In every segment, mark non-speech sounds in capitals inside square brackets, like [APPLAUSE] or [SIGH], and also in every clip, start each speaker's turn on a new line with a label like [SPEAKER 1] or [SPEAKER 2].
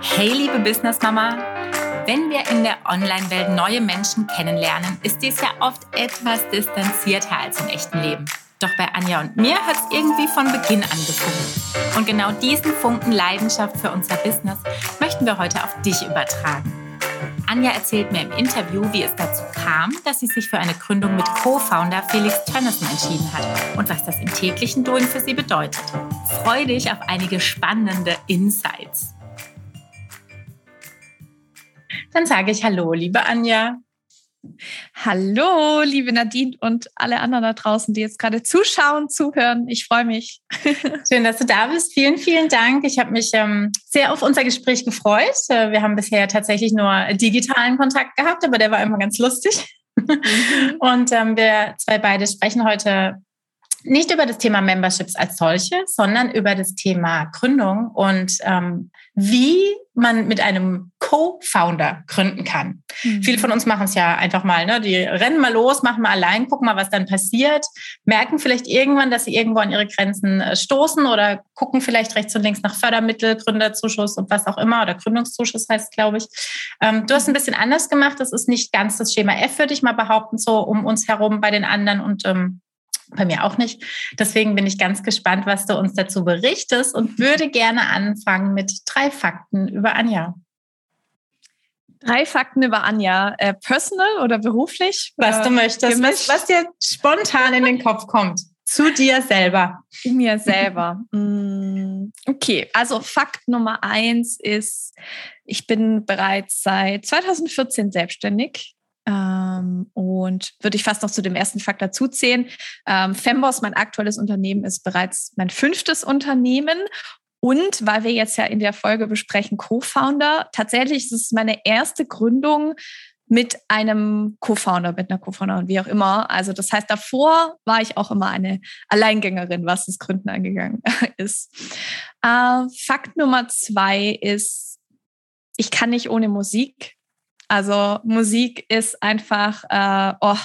[SPEAKER 1] Hey, liebe Business Mama! Wenn wir in der Online-Welt neue Menschen kennenlernen, ist dies ja oft etwas distanzierter als im echten Leben. Doch bei Anja und mir hat es irgendwie von Beginn an gefunkt. Und genau diesen Funken Leidenschaft für unser Business möchten wir heute auf dich übertragen. Anja erzählt mir im Interview, wie es dazu kam, dass sie sich für eine Gründung mit Co-Founder Felix Tönnissen entschieden hat und was das im täglichen Doing für sie bedeutet. Freue dich auf einige spannende Insights. Dann sage ich Hallo, liebe Anja.
[SPEAKER 2] Hallo, liebe Nadine und alle anderen da draußen, die jetzt gerade zuschauen, zuhören. Ich freue mich. [LAUGHS]
[SPEAKER 1] Schön, dass du da bist. Vielen, vielen Dank. Ich habe mich ähm, sehr auf unser Gespräch gefreut. Äh, wir haben bisher tatsächlich nur digitalen Kontakt gehabt, aber der war immer ganz lustig. Mhm. [LAUGHS] Und ähm, wir zwei beide sprechen heute nicht über das Thema Memberships als solche, sondern über das Thema Gründung und ähm, wie man mit einem Co-Founder gründen kann. Mhm. Viele von uns machen es ja einfach mal, ne? die rennen mal los, machen mal allein, gucken mal, was dann passiert, merken vielleicht irgendwann, dass sie irgendwo an ihre Grenzen äh, stoßen oder gucken vielleicht rechts und links nach Fördermittel, Gründerzuschuss und was auch immer oder Gründungszuschuss heißt, glaube ich. Ähm, du hast ein bisschen anders gemacht. Das ist nicht ganz das Schema F, würde ich mal behaupten, so um uns herum bei den anderen und ähm, bei mir auch nicht. Deswegen bin ich ganz gespannt, was du uns dazu berichtest und würde gerne anfangen mit drei Fakten über Anja.
[SPEAKER 2] Drei Fakten über Anja. Äh, personal oder beruflich?
[SPEAKER 1] Was du möchtest, was, was, dir spontan in den Kopf kommt. Zu dir selber.
[SPEAKER 2] Mir selber. [LAUGHS] Mm, okay, also Fakt Nummer eins ist, ich bin bereits seit 2014 selbstständig. Ähm, und würde ich fast noch zu dem ersten Fakt dazu zählen. Ähm, Femboss, mein aktuelles Unternehmen, ist bereits mein fünftes Unternehmen. Und weil wir jetzt ja in der Folge besprechen Co-Founder, tatsächlich ist es meine erste Gründung mit einem Co-Founder, mit einer Co-Founder wie auch immer. Also das heißt, davor war ich auch immer eine Alleingängerin, was das Gründen angegangen [LAUGHS] ist. Äh, Fakt Nummer zwei ist, ich kann nicht ohne Musik. Also Musik ist einfach äh, oh,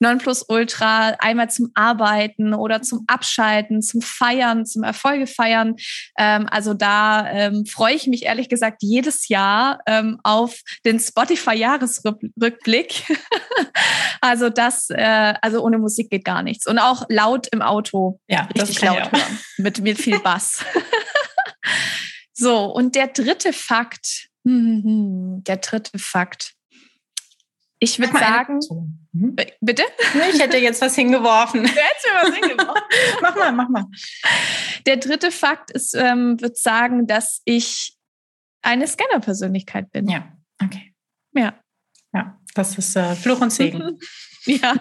[SPEAKER 2] Nonplusultra, einmal zum Arbeiten oder zum Abschalten, zum Feiern, zum Erfolge feiern. Ähm, also da ähm, freue ich mich ehrlich gesagt jedes Jahr ähm, auf den Spotify-Jahresrückblick. [LAUGHS] also das, äh, also ohne Musik geht gar nichts. Und auch laut im Auto. Ja, richtig laut hören. Mit, mit viel Bass. [LAUGHS] so, und der dritte Fakt, der dritte Fakt. Ich würde sagen, mhm. bitte?
[SPEAKER 1] Ich hätte jetzt was hingeworfen. [LAUGHS] Du hättest mir was hingeworfen. [LAUGHS]
[SPEAKER 2] mach mal, mach mal. Der dritte Fakt ist, ähm, würde sagen, dass ich eine Scanner-Persönlichkeit bin.
[SPEAKER 1] Ja, okay.
[SPEAKER 2] Ja.
[SPEAKER 1] Ja, das ist äh, Fluch und Segen. [LAUGHS] ja.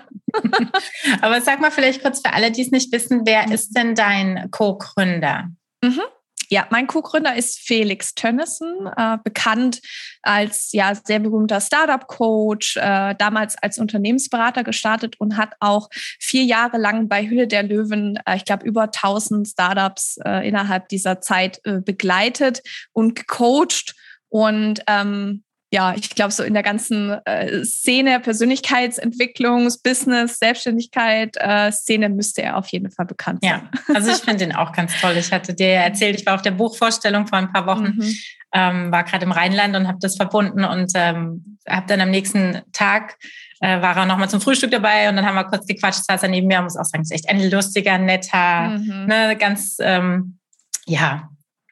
[SPEAKER 1] Aber sag mal vielleicht kurz für alle, die es nicht wissen, wer ist denn dein Co-Gründer?
[SPEAKER 2] Mhm. Ja, mein Co-Gründer ist Felix Tönnissen, äh, bekannt als ja sehr berühmter Startup-Coach, äh, damals als Unternehmensberater gestartet und hat auch vier Jahre lang bei Hülle der Löwen, äh, ich glaube, über 1000 Startups äh, innerhalb dieser Zeit äh, begleitet und gecoacht. Und ähm, ja, ich glaube, so in der ganzen äh, Szene, Persönlichkeitsentwicklung, Business, Selbstständigkeit, äh, Szene müsste er auf jeden Fall bekannt
[SPEAKER 1] sein. Ja, [LAUGHS] also ich finde ihn auch ganz toll. Ich hatte dir erzählt, ich war auf der Buchvorstellung vor ein paar Wochen, mhm. ähm, war gerade im Rheinland und habe das verbunden und ähm, habe dann am nächsten Tag äh, war er nochmal zum Frühstück dabei und dann haben wir kurz gequatscht, saß er neben mir, muss auch sagen, ist echt ein lustiger, netter, mhm. ne, ganz, ähm, ja,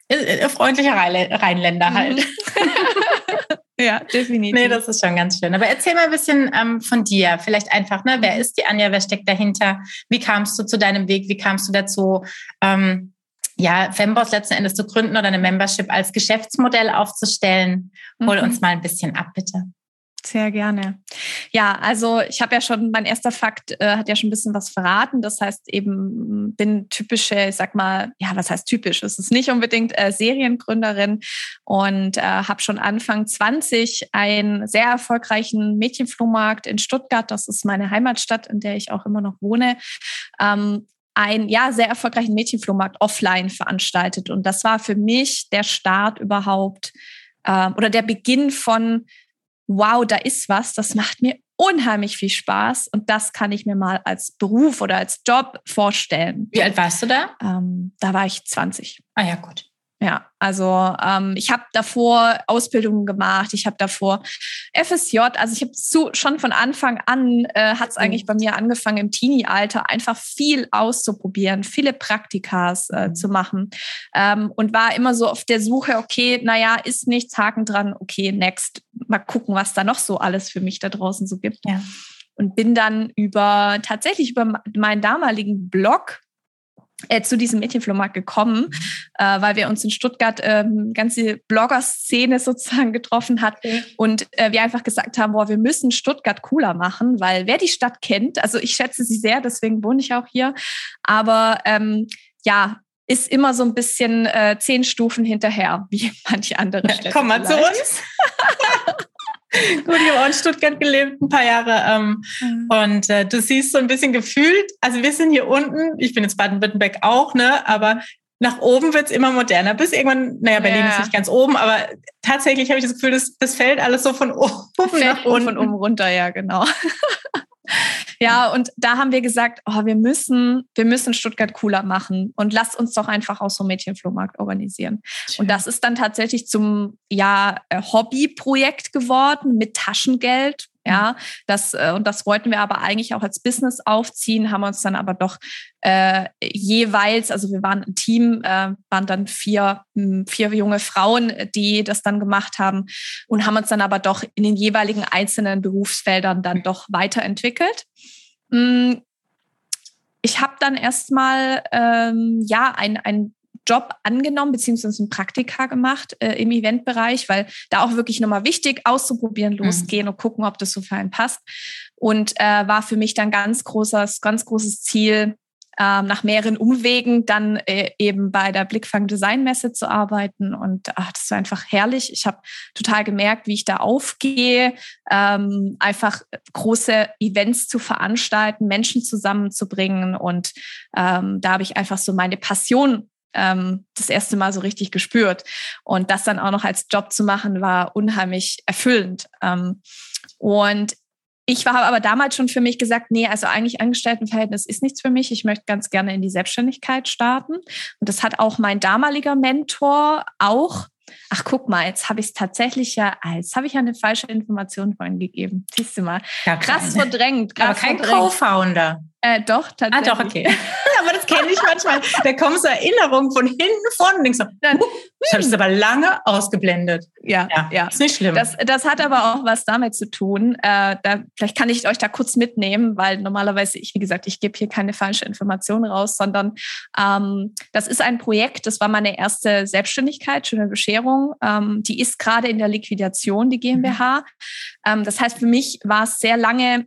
[SPEAKER 1] äh, äh, freundlicher Rheinländer halt. Mhm. [LAUGHS]
[SPEAKER 2] Ja, definitiv.
[SPEAKER 1] Nee, das ist schon ganz schön. Aber erzähl mal ein bisschen ähm, von dir. Vielleicht einfach, ne? Wer ist die Anja? Wer steckt dahinter? Wie kamst du zu deinem Weg? Wie kamst du dazu, ähm, ja, Femboss letzten Endes zu gründen oder eine Membership als Geschäftsmodell aufzustellen? Hol mhm. uns mal ein bisschen ab, bitte.
[SPEAKER 2] Sehr gerne. Ja, also ich habe ja schon, mein erster Fakt äh, hat ja schon ein bisschen was verraten. Das heißt eben, bin typische, ich sag mal, ja, was heißt typisch? Es ist nicht unbedingt äh, Seriengründerin und äh, habe schon Anfang 20 einen sehr erfolgreichen Mädchenflohmarkt in Stuttgart, das ist meine Heimatstadt, in der ich auch immer noch wohne, ähm, ein ja sehr erfolgreichen Mädchenflohmarkt offline veranstaltet. Und das war für mich der Start überhaupt äh, oder der Beginn von wow, da ist was, das macht mir unheimlich viel Spaß und das kann ich mir mal als Beruf oder als Job vorstellen.
[SPEAKER 1] Wie alt warst du da?
[SPEAKER 2] Ähm, da war ich 20.
[SPEAKER 1] Ah ja, gut.
[SPEAKER 2] Ja, also ähm, ich habe davor Ausbildungen gemacht, ich habe davor FSJ, also ich habe so, schon von Anfang an äh, hat es mhm. eigentlich bei mir angefangen im Teenie-Alter einfach viel auszuprobieren, viele Praktikas äh, mhm. zu machen ähm, und war immer so auf der Suche, okay, naja, ist nichts, Haken dran, okay, next, mal gucken, was da noch so alles für mich da draußen so gibt. Ja. Und bin dann über tatsächlich über meinen damaligen Blog äh, zu diesem Mädchenflohmarkt gekommen, mhm. äh, weil wir uns in Stuttgart ähm, ganze Blogger-Szene sozusagen getroffen hat okay. und äh, wir einfach gesagt haben, boah, wir müssen Stuttgart cooler machen, weil wer die Stadt kennt, also ich schätze sie sehr, deswegen wohne ich auch hier, aber ähm, ja, ist immer so ein bisschen äh, zehn Stufen hinterher, wie manche andere Städte.
[SPEAKER 1] Komm mal vielleicht. zu uns. [LAUGHS] Gut, ich habe auch in Stuttgart gelebt, ein paar Jahre. Ähm, mhm. Und äh, du siehst so ein bisschen gefühlt, also wir sind hier unten, ich bin jetzt Baden-Württemberg auch, ne, aber nach oben wird's immer moderner. Bis irgendwann, naja, Berlin ja. ist nicht ganz oben, aber tatsächlich habe ich das Gefühl, das, das fällt alles so von [LAUGHS] oben
[SPEAKER 2] nach unten. Von oben runter, ja, genau. Ja, und da haben wir gesagt, oh, wir müssen, wir müssen Stuttgart cooler machen und lasst uns doch einfach auch so Mädchenflohmarkt organisieren. Und das ist dann tatsächlich zum ja, äh, Hobbyprojekt geworden mit Taschengeld. Ja, das, äh, und das wollten wir aber eigentlich auch als Business aufziehen, haben uns dann aber doch äh, jeweils, also wir waren ein Team, äh, waren dann vier, hm, vier junge Frauen, die das dann gemacht haben und haben uns dann aber doch in den jeweiligen einzelnen Berufsfeldern dann doch weiterentwickelt. Hm, ich habe dann erstmal ähm, ja ein, ein Job angenommen, beziehungsweise ein Praktika gemacht äh, im Eventbereich, weil da auch wirklich nochmal wichtig auszuprobieren, mhm. losgehen mhm. und gucken, ob das so für einen passt. Und äh, war für mich dann ganz großes, ganz großes Ziel, ähm, nach mehreren Umwegen dann äh, eben bei der Blickfang Design Messe zu arbeiten. Und ach, das war einfach herrlich. Ich habe total gemerkt, wie ich da aufgehe, ähm, einfach große Events zu veranstalten, Menschen zusammenzubringen. Und ähm, da habe ich einfach so meine Passion ähm, das erste Mal so richtig gespürt. Und das dann auch noch als Job zu machen, war unheimlich erfüllend. Ähm, und ich habe aber damals schon für mich gesagt, nee, also eigentlich Angestelltenverhältnis ist nichts für mich. Ich möchte ganz gerne in die Selbstständigkeit starten. Und das hat auch mein damaliger Mentor auch Ach, guck mal, jetzt habe ich es tatsächlich ja, jetzt habe ich ja eine falsche Information vorhin gegeben. Siehst du mal. Ja, krass verdrängt.
[SPEAKER 1] Krass Aber kein Co-Founder.
[SPEAKER 2] Äh, doch,
[SPEAKER 1] tatsächlich. Ah, doch, okay. [LAUGHS] aber das kenne ich manchmal. Da kommen so Erinnerungen von hinten vorne und denkst so, Dann, ich habe es aber lange ausgeblendet.
[SPEAKER 2] Ja, ja, ja. Ist nicht schlimm. Das, das hat aber auch was damit zu tun. Äh, da, vielleicht kann ich euch da kurz mitnehmen, weil normalerweise, ich, wie gesagt, ich gebe hier keine falsche Information raus, sondern ähm, das ist ein Projekt, das war meine erste Selbstständigkeit, schöne Bescherung. Ähm, die ist gerade in der Liquidation, die GmbH. Mhm. Ähm, das heißt, für mich war es sehr lange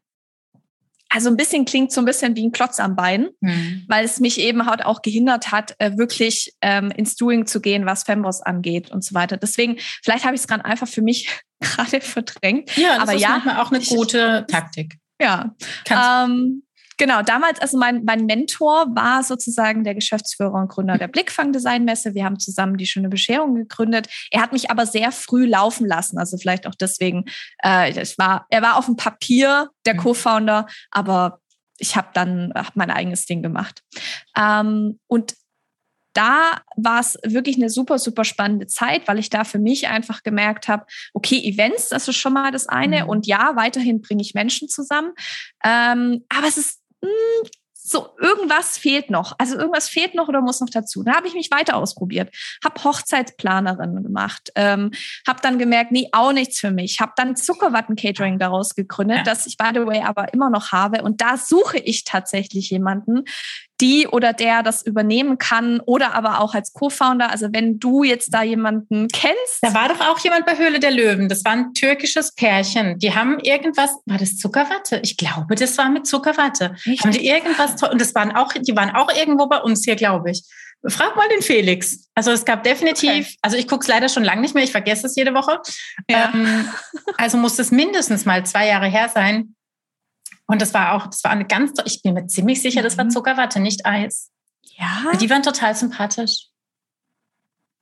[SPEAKER 2] also ein bisschen klingt so ein bisschen wie ein Klotz am Bein, mhm. weil es mich eben halt auch gehindert hat, äh, wirklich ähm, ins Doing zu gehen, was Femboss angeht und so weiter. Deswegen, vielleicht habe ich es gerade einfach für mich [LAUGHS] gerade verdrängt.
[SPEAKER 1] Ja, das aber ist ja, manchmal auch eine gute ich, Taktik.
[SPEAKER 2] Ja. Ähm, Genau, damals, also mein, mein Mentor war sozusagen der Geschäftsführer und Gründer der Blickfang Design Messe. Wir haben zusammen die schöne Bescherung gegründet. Er hat mich aber sehr früh laufen lassen, also vielleicht auch deswegen. Äh, ich war, er war auf dem Papier der mhm. Co-Founder, aber ich habe dann hab mein eigenes Ding gemacht. Ähm, und da war es wirklich eine super, super spannende Zeit, weil ich da für mich einfach gemerkt habe, okay, Events, das ist schon mal das eine. Mhm. Und ja, weiterhin bringe ich Menschen zusammen. Ähm, aber es ist hm, so irgendwas fehlt noch. Also irgendwas fehlt noch oder muss noch dazu. Da habe ich mich weiter ausprobiert, habe Hochzeitsplanerin gemacht, ähm, habe dann gemerkt, nee, auch nichts für mich. Habe dann Zuckerwatten-Catering daraus gegründet, ja. das ich by the way aber immer noch habe. Und da suche ich tatsächlich jemanden, die oder der das übernehmen kann oder aber auch als Co-Founder. Also wenn du jetzt da jemanden kennst.
[SPEAKER 1] Da war doch auch jemand bei Höhle der Löwen. Das war ein türkisches Pärchen. Die haben irgendwas, war das Zuckerwatte? Ich glaube, das war mit Zuckerwatte. Echt? Haben die irgendwas, und das waren auch, die waren auch irgendwo bei uns hier, glaube ich. Frag mal den Felix. Also es gab definitiv, okay. also ich gucke es leider schon lange nicht mehr, ich vergesse es jede Woche. Ja. Ähm, also muss es mindestens mal zwei Jahre her sein, und das war auch, das war eine ganz, ich bin mir ziemlich sicher, das war mhm. Zuckerwatte, nicht Eis. Ja. Die waren total sympathisch.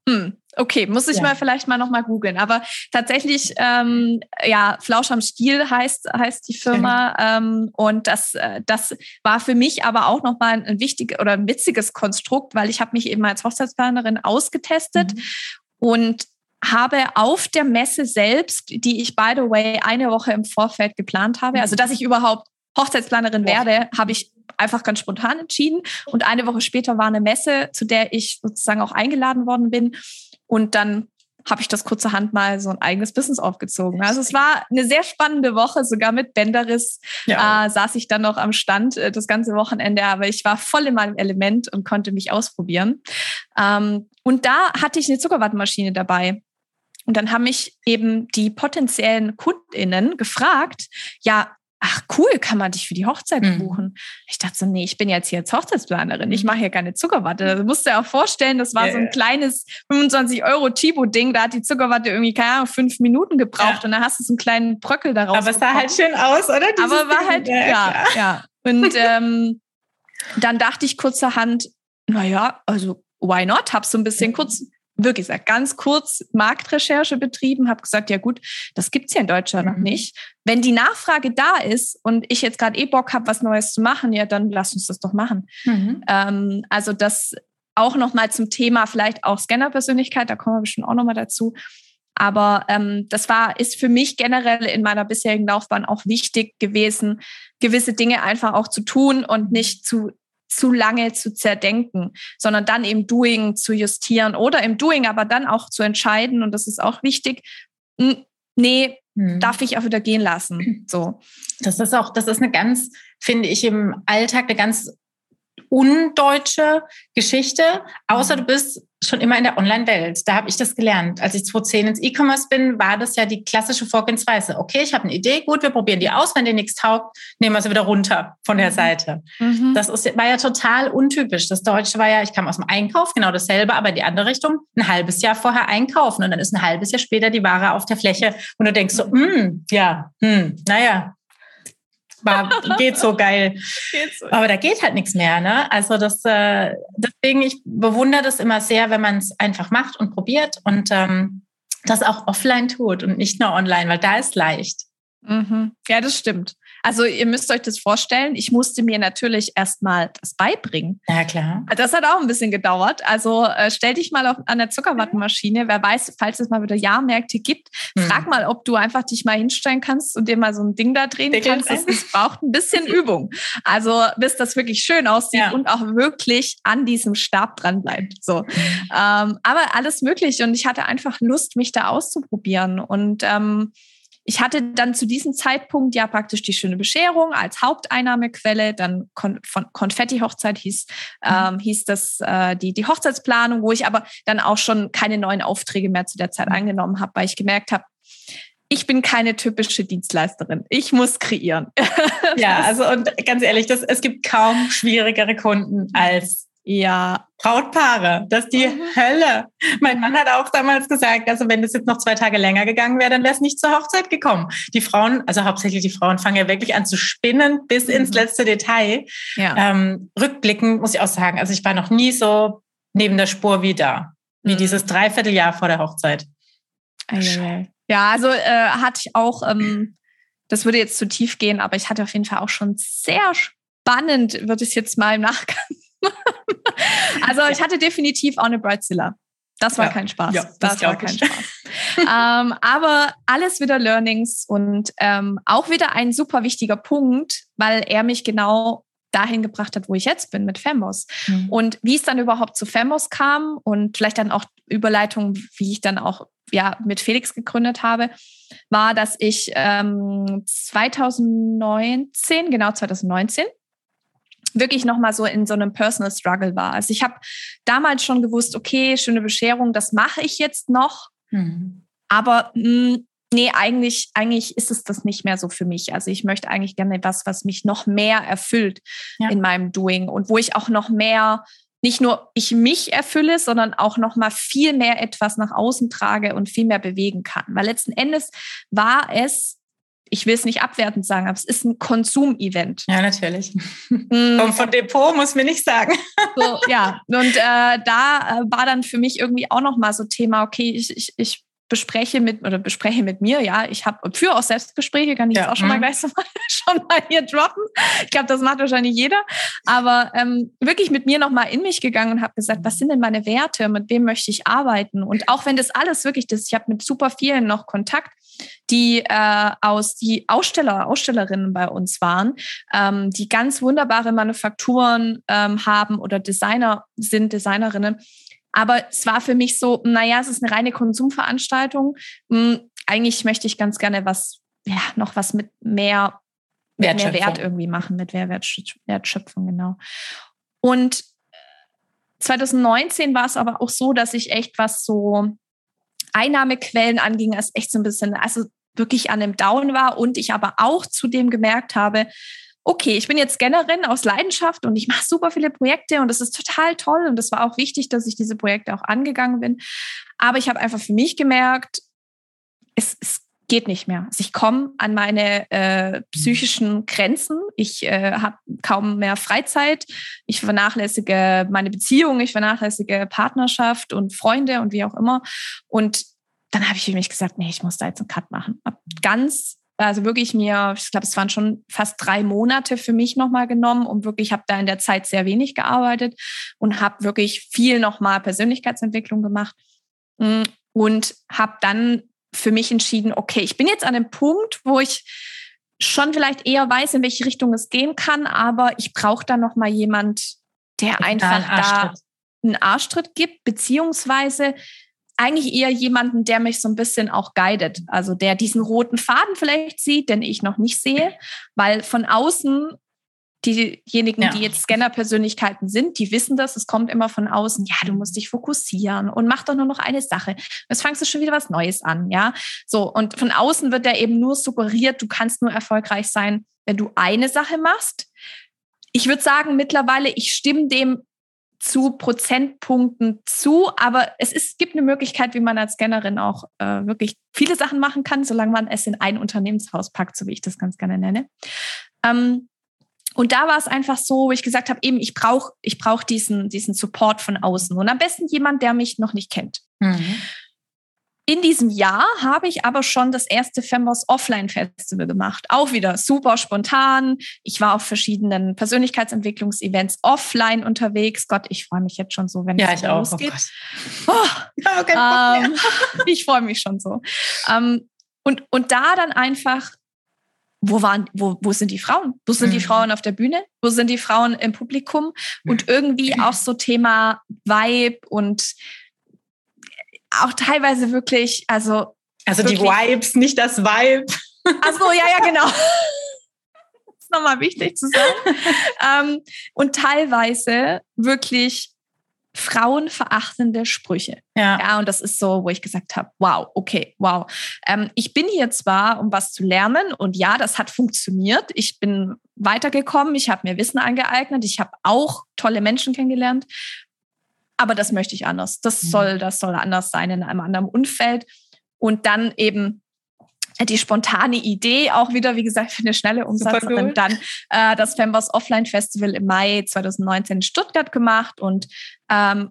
[SPEAKER 2] Hm. Okay, muss ich ja. mal vielleicht mal noch mal googeln. Aber tatsächlich, ähm, ja, Flausch am Stiel heißt heißt die Firma ähm, und das äh, das war für mich aber auch noch mal ein wichtiges oder ein witziges Konstrukt, weil ich habe mich eben als Hochzeitsplanerin ausgetestet mhm. und habe auf der Messe selbst, die ich by the way eine Woche im Vorfeld geplant habe, also dass ich überhaupt Hochzeitsplanerin werde, habe ich einfach ganz spontan entschieden. Und eine Woche später war eine Messe, zu der ich sozusagen auch eingeladen worden bin. Und dann habe ich das kurzerhand mal so ein eigenes Business aufgezogen. Also es war eine sehr spannende Woche, sogar mit Bänderriss ja. äh, saß ich dann noch am Stand äh, das ganze Wochenende, aber ich war voll in meinem Element und konnte mich ausprobieren. Ähm, und da hatte ich eine Zuckerwattenmaschine dabei. Und dann haben mich eben die potenziellen KundInnen gefragt, ja, ach cool, kann man dich für die Hochzeit mhm. buchen? Ich dachte so, nee, ich bin jetzt hier als Hochzeitsplanerin, ich mhm. mache hier keine Zuckerwatte. Das musst du dir auch vorstellen, das war yeah. so ein kleines 25 Euro Chibo-Ding, da hat die Zuckerwatte irgendwie, keine Ahnung, fünf Minuten gebraucht ja. und dann hast du so einen kleinen Bröckel daraus.
[SPEAKER 1] Aber es sah halt schön aus, oder?
[SPEAKER 2] Dieses Aber war halt, ja, ja. ja. Und [LAUGHS] ähm, dann dachte ich kurzerhand, naja, also why not? Hab so ein bisschen kurz wirklich gesagt, ganz kurz Marktrecherche betrieben, habe gesagt, ja gut, das gibt's hier in Deutschland mhm. noch nicht. Wenn die Nachfrage da ist und ich jetzt gerade eh Bock habe, was Neues zu machen, ja, dann lass uns das doch machen. Mhm. Ähm, also das auch nochmal zum Thema vielleicht auch Scanner-Persönlichkeit, da kommen wir bestimmt auch nochmal dazu. Aber ähm, das war, ist für mich generell in meiner bisherigen Laufbahn auch wichtig gewesen, gewisse Dinge einfach auch zu tun und nicht zu zu lange zu zerdenken, sondern dann im Doing zu justieren oder im Doing aber dann auch zu entscheiden, und das ist auch wichtig, nee, hm. darf ich auch wieder gehen lassen. [CLEARS THROAT] So.
[SPEAKER 1] Das ist auch, das ist eine ganz, finde ich, im Alltag eine ganz undeutsche Geschichte, außer mhm. du bist schon immer in der Online-Welt. Da habe ich das gelernt. Als ich 2010 ins E-Commerce bin, war das ja die klassische Vorgehensweise. Okay, ich habe eine Idee, gut, wir probieren die aus. Wenn dir nichts taugt, nehmen wir sie wieder runter von der mhm. Seite. Mhm. Das ist, war ja total untypisch. Das Deutsche war ja, ich kam aus dem Einkauf, genau dasselbe, aber in die andere Richtung, ein halbes Jahr vorher einkaufen und dann ist ein halbes Jahr später die Ware auf der Fläche und du denkst so, mm, ja, hm, naja, war, geht so geil. [LAUGHS] Geht so. Aber da geht halt nichts mehr. Ne? Also das, äh, deswegen, ich bewundere das immer sehr, wenn man es einfach macht und probiert und ähm, das auch offline tut und nicht nur online, weil da ist leicht.
[SPEAKER 2] Mhm. Ja, das stimmt. Also ihr müsst euch das vorstellen. Ich musste mir natürlich erstmal das beibringen.
[SPEAKER 1] Ja, klar.
[SPEAKER 2] Das hat auch ein bisschen gedauert. Also äh, stell dich mal auf, an der Zuckerwattenmaschine. Wer weiß, falls es mal wieder Jahrmärkte gibt, mhm. frag mal, ob du einfach dich mal hinstellen kannst und dir mal so ein Ding da drehen Deckel kannst. Das, das, braucht ein bisschen Übung. Also bis das wirklich schön aussieht ja. und auch wirklich an diesem Stab dran bleibt. So. Mhm. Ähm, aber alles möglich. Und ich hatte einfach Lust, mich da auszuprobieren. Und ähm, ich hatte dann zu diesem Zeitpunkt ja praktisch die schöne Bescherung als Haupteinnahmequelle, dann Kon von Konfetti-Hochzeit hieß, mhm. ähm, hieß das äh, die, die Hochzeitsplanung, wo ich aber dann auch schon keine neuen Aufträge mehr zu der Zeit mhm. angenommen habe, weil ich gemerkt habe, ich bin keine typische Dienstleisterin. Ich muss kreieren. [LAUGHS]
[SPEAKER 1] Ja, also und ganz ehrlich, das, es gibt kaum schwierigere Kunden als ja, Brautpaare, das ist die mhm. Hölle. Mein Mann hat auch damals gesagt, also wenn das jetzt noch zwei Tage länger gegangen wäre, dann wäre es nicht zur Hochzeit gekommen. Die Frauen, also hauptsächlich die Frauen, fangen ja wirklich an zu spinnen bis mhm. ins letzte Detail. Ja. Ähm, rückblickend muss ich auch sagen, also ich war noch nie so neben der Spur wie da, wie mhm. dieses Dreivierteljahr vor der Hochzeit.
[SPEAKER 2] Ja, also äh, hatte ich auch, ähm, das würde jetzt zu tief gehen, aber ich hatte auf jeden Fall auch schon sehr spannend, würde ich jetzt mal im Nachgang [LAUGHS] also ich hatte definitiv auch eine Bridezilla. Das war ja, kein Spaß. Ja, das, das war kein Spaß. ähm, aber alles wieder Learnings und ähm, auch wieder ein super wichtiger Punkt, weil er mich genau dahin gebracht hat, wo ich jetzt bin mit Femos. Mhm. Und wie es dann überhaupt zu Femos kam und vielleicht dann auch Überleitung, wie ich dann auch ja mit Felix gegründet habe, war, dass ich ähm, 2019, genau 2019, wirklich nochmal so in so einem Personal Struggle war. Also ich habe damals schon gewusst, okay, schöne Bescherung, das mache ich jetzt noch. Mhm. Aber mh, hm, nee, eigentlich, eigentlich ist es das nicht mehr so für mich. Also ich möchte eigentlich gerne was, was mich noch mehr erfüllt ja. in meinem Doing und wo ich auch noch mehr nicht nur ich mich erfülle, sondern auch noch mal viel mehr etwas nach außen trage und viel mehr bewegen kann. Weil letzten Endes war es ich will es nicht abwertend sagen, aber es ist ein Konsum-Event.
[SPEAKER 1] Ja, natürlich. Mm. von Depot muss mir nicht sagen.
[SPEAKER 2] So, ja, und äh, da äh, war dann für mich irgendwie auch noch mal so Thema, okay, ich, ich, ich bespreche mit oder bespreche mit mir, ja, ich habe für auch Selbstgespräche, kann ich ja. jetzt auch schon mal mhm. gleich so mal, [LAUGHS] schon mal hier droppen. Ich glaube, das macht wahrscheinlich jeder, aber ähm, wirklich mit mir noch mal in mich gegangen und habe gesagt, was sind denn meine Werte, mit wem möchte ich arbeiten? Und auch wenn das alles wirklich das, ich habe mit super vielen noch Kontakt, die äh, aus die Aussteller, Ausstellerinnen bei uns waren, ähm, die ganz wunderbare Manufakturen ähm, haben oder Designer sind, Designerinnen aber es war für mich so, naja, es ist eine reine Konsumveranstaltung. Hm, eigentlich möchte ich ganz gerne was, ja, noch was mit mehr, mit mehr Wert irgendwie machen, mit Wertschöpfung, genau. Und 2019 war es aber auch so, dass ich echt was so Einnahmequellen anging, als echt so ein bisschen, also wirklich an einem Down war und ich aber auch zudem gemerkt habe, okay, ich bin jetzt Scannerin aus Leidenschaft und ich mache super viele Projekte und das ist total toll und es war auch wichtig, dass ich diese Projekte auch angegangen bin. Aber ich habe einfach für mich gemerkt, es, es geht nicht mehr. Also ich komme an meine äh, psychischen Grenzen. Ich äh, habe kaum mehr Freizeit. Ich vernachlässige meine Beziehung, ich vernachlässige Partnerschaft und Freunde und wie auch immer. Und dann habe ich für mich gesagt, nee, ich muss da jetzt einen Cut machen. Hab ganz also wirklich mir, ich glaube, es waren schon fast drei Monate für mich nochmal genommen und wirklich habe da in der Zeit sehr wenig gearbeitet und habe wirklich viel nochmal Persönlichkeitsentwicklung gemacht mm, und habe dann für mich entschieden, okay, ich bin jetzt an einem Punkt, wo ich schon vielleicht eher weiß, in welche Richtung es gehen kann, aber ich brauche da nochmal jemand, der einfach da einen Arschtritt gibt, beziehungsweise eigentlich eher jemanden, der mich so ein bisschen auch guidet. Also der diesen roten Faden vielleicht sieht, den ich noch nicht sehe, weil von außen diejenigen, ja. die jetzt Scanner-Persönlichkeiten sind, die wissen das, es kommt immer von außen, ja, du musst dich fokussieren und mach doch nur noch eine Sache. Jetzt fangst du schon wieder was Neues an, ja. So, und von außen wird da eben nur suggeriert, du kannst nur erfolgreich sein, wenn du eine Sache machst. Ich würde sagen, mittlerweile, ich stimme dem zu Prozentpunkten zu, aber es ist, gibt eine Möglichkeit, wie man als Scannerin auch äh, wirklich viele Sachen machen kann, solange man es in ein Unternehmenshaus packt, so wie ich das ganz gerne nenne. Ähm, und da war es einfach so, wo ich gesagt habe, eben, ich brauche ich brauch diesen, diesen Support von außen. Und am besten jemand, der mich noch nicht kennt. Mhm. In diesem Jahr habe ich aber schon das erste Fembos Offline Festival gemacht. Auch wieder super spontan. Ich war auf verschiedenen Persönlichkeitsentwicklungsevents offline unterwegs. Gott, ich freue mich jetzt schon so, wenn
[SPEAKER 1] ja,
[SPEAKER 2] es
[SPEAKER 1] ich auch.
[SPEAKER 2] losgeht. Oh, oh, ähm, [LAUGHS] ich freue mich schon so. Ähm, und, und da dann einfach wo waren, wo, wo sind die Frauen? Wo sind die mhm. Frauen auf der Bühne? Wo sind die Frauen im Publikum? Und irgendwie auch so Thema Vibe und auch teilweise wirklich, also.
[SPEAKER 1] Also
[SPEAKER 2] wirklich,
[SPEAKER 1] die Vibes, nicht das Vibe.
[SPEAKER 2] Ach so, ja, ja, genau. das [LAUGHS] ist nochmal wichtig zu sagen. ähm, und teilweise wirklich frauenverachtende Sprüche. Ja. ja, und das ist so, wo ich gesagt habe, wow, okay, wow. Ähm, ich bin hier zwar, um was zu lernen und ja, das hat funktioniert. Ich bin weitergekommen, ich habe mir Wissen angeeignet, ich habe auch tolle Menschen kennengelernt aber das möchte ich anders. Das mhm. soll, das soll anders sein in einem anderen Umfeld. Und dann eben die spontane Idee, auch wieder, wie gesagt, für eine schnelle Umsetzung, dann äh, das Fembos Offline Festival im Mai 2019 in Stuttgart gemacht und ähm,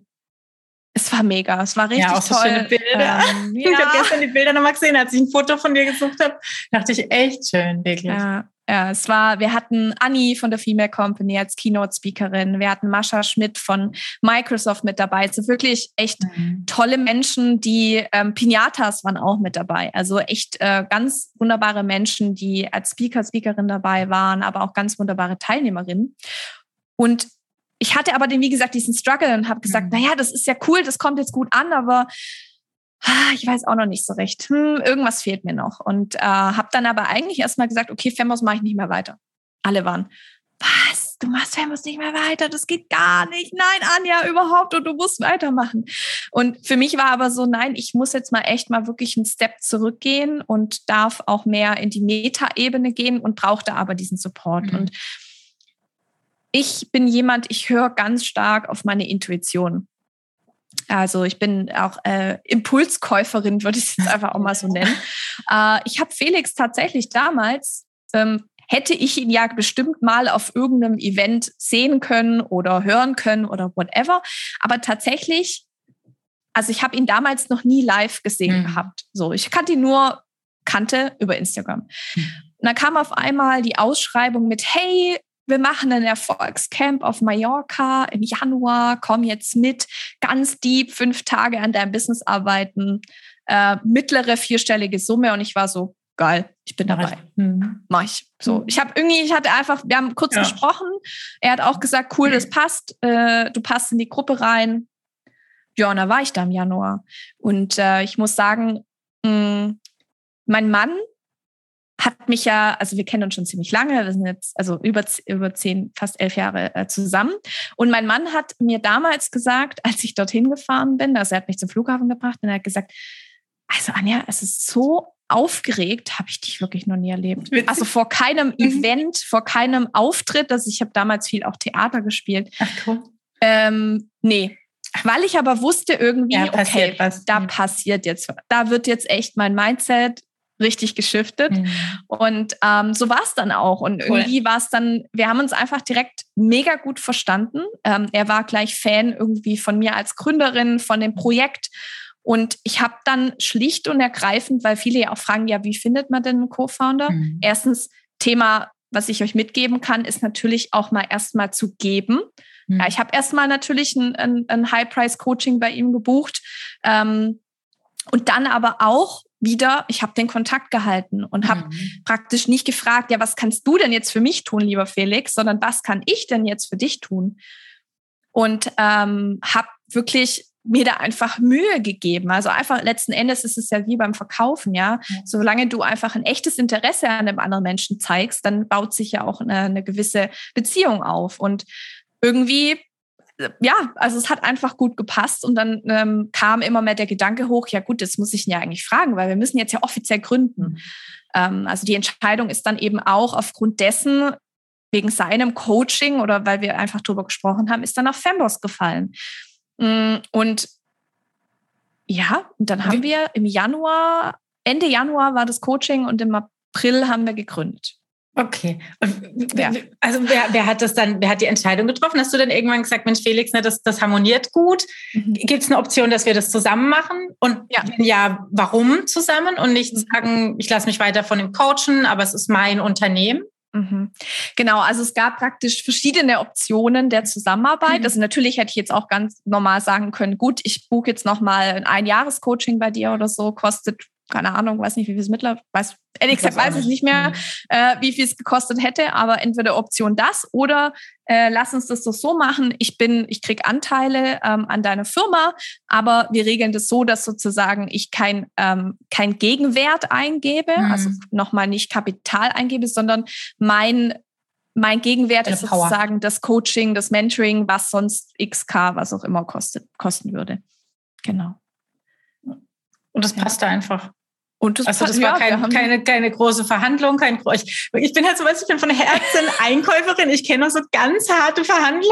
[SPEAKER 2] es war mega, es war richtig ja, auch so toll. Schöne
[SPEAKER 1] Bilder. Ähm, [LAUGHS] ja. Ich habe gestern die Bilder nochmal gesehen, als ich ein Foto von dir gesucht habe, dachte ich echt schön, wirklich.
[SPEAKER 2] Ja, ja, es war, wir hatten Anni von der Female Company als Keynote-Speakerin, wir hatten Mascha Schmidt von Microsoft mit dabei. Also wirklich echt mhm. tolle Menschen, die ähm, Pinatas waren auch mit dabei. Also echt äh, ganz wunderbare Menschen, die als Speaker, Speakerin dabei waren, aber auch ganz wunderbare Teilnehmerinnen. Und ich hatte aber den, wie gesagt, diesen Struggle und habe gesagt, mhm. naja, das ist ja cool, das kommt jetzt gut an, aber ich weiß auch noch nicht so recht. Hm, irgendwas fehlt mir noch. Und äh, habe dann aber eigentlich erstmal gesagt, okay, Femos mache ich nicht mehr weiter. Alle waren, was? Du machst Femos nicht mehr weiter? Das geht gar nicht. Nein, Anja, überhaupt. Und du musst weitermachen. Und für mich war aber so, nein, ich muss jetzt mal echt mal wirklich einen Step zurückgehen und darf auch mehr in die Meta-Ebene gehen und brauchte aber diesen Support. Mhm. Und ich bin jemand, ich höre ganz stark auf meine Intuition. Also ich bin auch äh, Impulskäuferin, würde ich es jetzt einfach auch mal so nennen. [LAUGHS] Äh, ich habe Felix tatsächlich damals ähm, hätte ich ihn ja bestimmt mal auf irgendeinem Event sehen können oder hören können oder whatever. Aber tatsächlich, also ich habe ihn damals noch nie live gesehen mhm. gehabt. So, ich kannte ihn nur, kannte über Instagram. Mhm. Und dann kam auf einmal die Ausschreibung mit, hey, wir machen ein Erfolgscamp auf Mallorca im Januar, komm jetzt mit, ganz deep, fünf Tage an deinem Business arbeiten, äh, mittlere vierstellige Summe. Und ich war so, geil, ich bin dabei. Mhm. Mach ich. So, mhm. ich habe irgendwie, ich hatte einfach, wir haben kurz ja. gesprochen. Er hat auch gesagt, cool, das passt, äh, du passt in die Gruppe rein. Ja, und da war ich da im Januar. Und äh, ich muss sagen, mh, mm, mein Mann hat mich ja, also wir kennen uns schon ziemlich lange, wir sind jetzt also über, über zehn, fast elf Jahre äh, zusammen. Und mein Mann hat mir damals gesagt, als ich dorthin gefahren bin, also er hat mich zum Flughafen gebracht und er hat gesagt, also Anja, es ist so aufgeregt habe ich dich wirklich noch nie erlebt. Witzig. Also vor keinem mhm. Event, vor keinem Auftritt, also ich habe damals viel auch Theater gespielt. Ach cool. Ähm, nee, weil ich aber wusste irgendwie, ja, okay, was. da mhm. passiert jetzt, da wird jetzt echt mein Mindset richtig geschiftet. Mhm. Und ähm, so war es dann auch. Und cool. irgendwie war es dann, wir haben uns einfach direkt mega gut verstanden. Ähm, er war gleich Fan irgendwie von mir als Gründerin, von dem Projekt. Und ich habe dann schlicht und ergreifend, weil viele ja auch fragen, ja, wie findet man denn einen Co-Founder? Mhm. Erstens, Thema, was ich euch mitgeben kann, ist natürlich auch mal erstmal zu geben. Mhm. Ja, ich habe erstmal natürlich ein, ein, ein High-Price-Coaching bei ihm gebucht. Ähm, und dann aber auch wieder, ich habe den Kontakt gehalten und habe mhm. praktisch nicht gefragt, ja, was kannst du denn jetzt für mich tun, lieber Felix, sondern was kann ich denn jetzt für dich tun? Und ähm, habe wirklich mir da einfach Mühe gegeben. Also einfach letzten Endes ist es ja wie beim Verkaufen, ja. Mhm. Solange du einfach ein echtes Interesse an einem anderen Menschen zeigst, dann baut sich ja auch eine, eine gewisse Beziehung auf. Und irgendwie ja, also es hat einfach gut gepasst und dann ähm, kam immer mehr der Gedanke hoch, ja gut, das muss ich ihn ja eigentlich fragen, weil wir müssen jetzt ja offiziell gründen. Mhm. Ähm, also die Entscheidung ist dann eben auch aufgrund dessen, wegen seinem Coaching oder weil wir einfach drüber gesprochen haben, ist dann auf Fembos gefallen. Mm, und ja, und dann haben wir im Januar, Ende Januar war das Coaching und im April haben wir gegründet.
[SPEAKER 1] Okay. Ja. Also wer, wer hat das dann, wer hat die Entscheidung getroffen? Hast du dann irgendwann gesagt, Mensch, Felix, ne, das, das harmoniert gut? Mhm. Gibt es eine Option, dass wir das zusammen machen? Und ja. wenn ja, warum zusammen? Und nicht mhm. sagen, ich lasse mich weiter von dem coachen, aber es ist mein Unternehmen?
[SPEAKER 2] Mhm. Genau, also es gab praktisch verschiedene Optionen der Zusammenarbeit. Mhm. Also natürlich hätte ich jetzt auch ganz normal sagen können, gut, ich buche jetzt nochmal ein Einjahrescoaching bei dir oder so, kostet keine Ahnung, weiß nicht, wie viel es mittlerweile, weiß, ehrlich gesagt weiß ich nicht mehr, mhm. äh, wie viel es gekostet hätte, aber entweder Option das oder äh, lass uns das doch so machen. Ich bin, ich krieg Anteile ähm, an deiner Firma, aber wir regeln das so, dass sozusagen ich kein, ähm, kein Gegenwert eingebe, mhm. also nochmal nicht Kapital eingebe, sondern mein mein Gegenwert ist sozusagen das Coaching, das Mentoring, was sonst XK, was auch immer kostet, kosten würde. Genau.
[SPEAKER 1] Und das passt da einfach. Und das, also das war ja, kein, keine, keine große Verhandlung, kein ich, ich bin halt so, ich bin von Herzen [LAUGHS] Einkäuferin, ich kenne auch so ganz harte Verhandlungen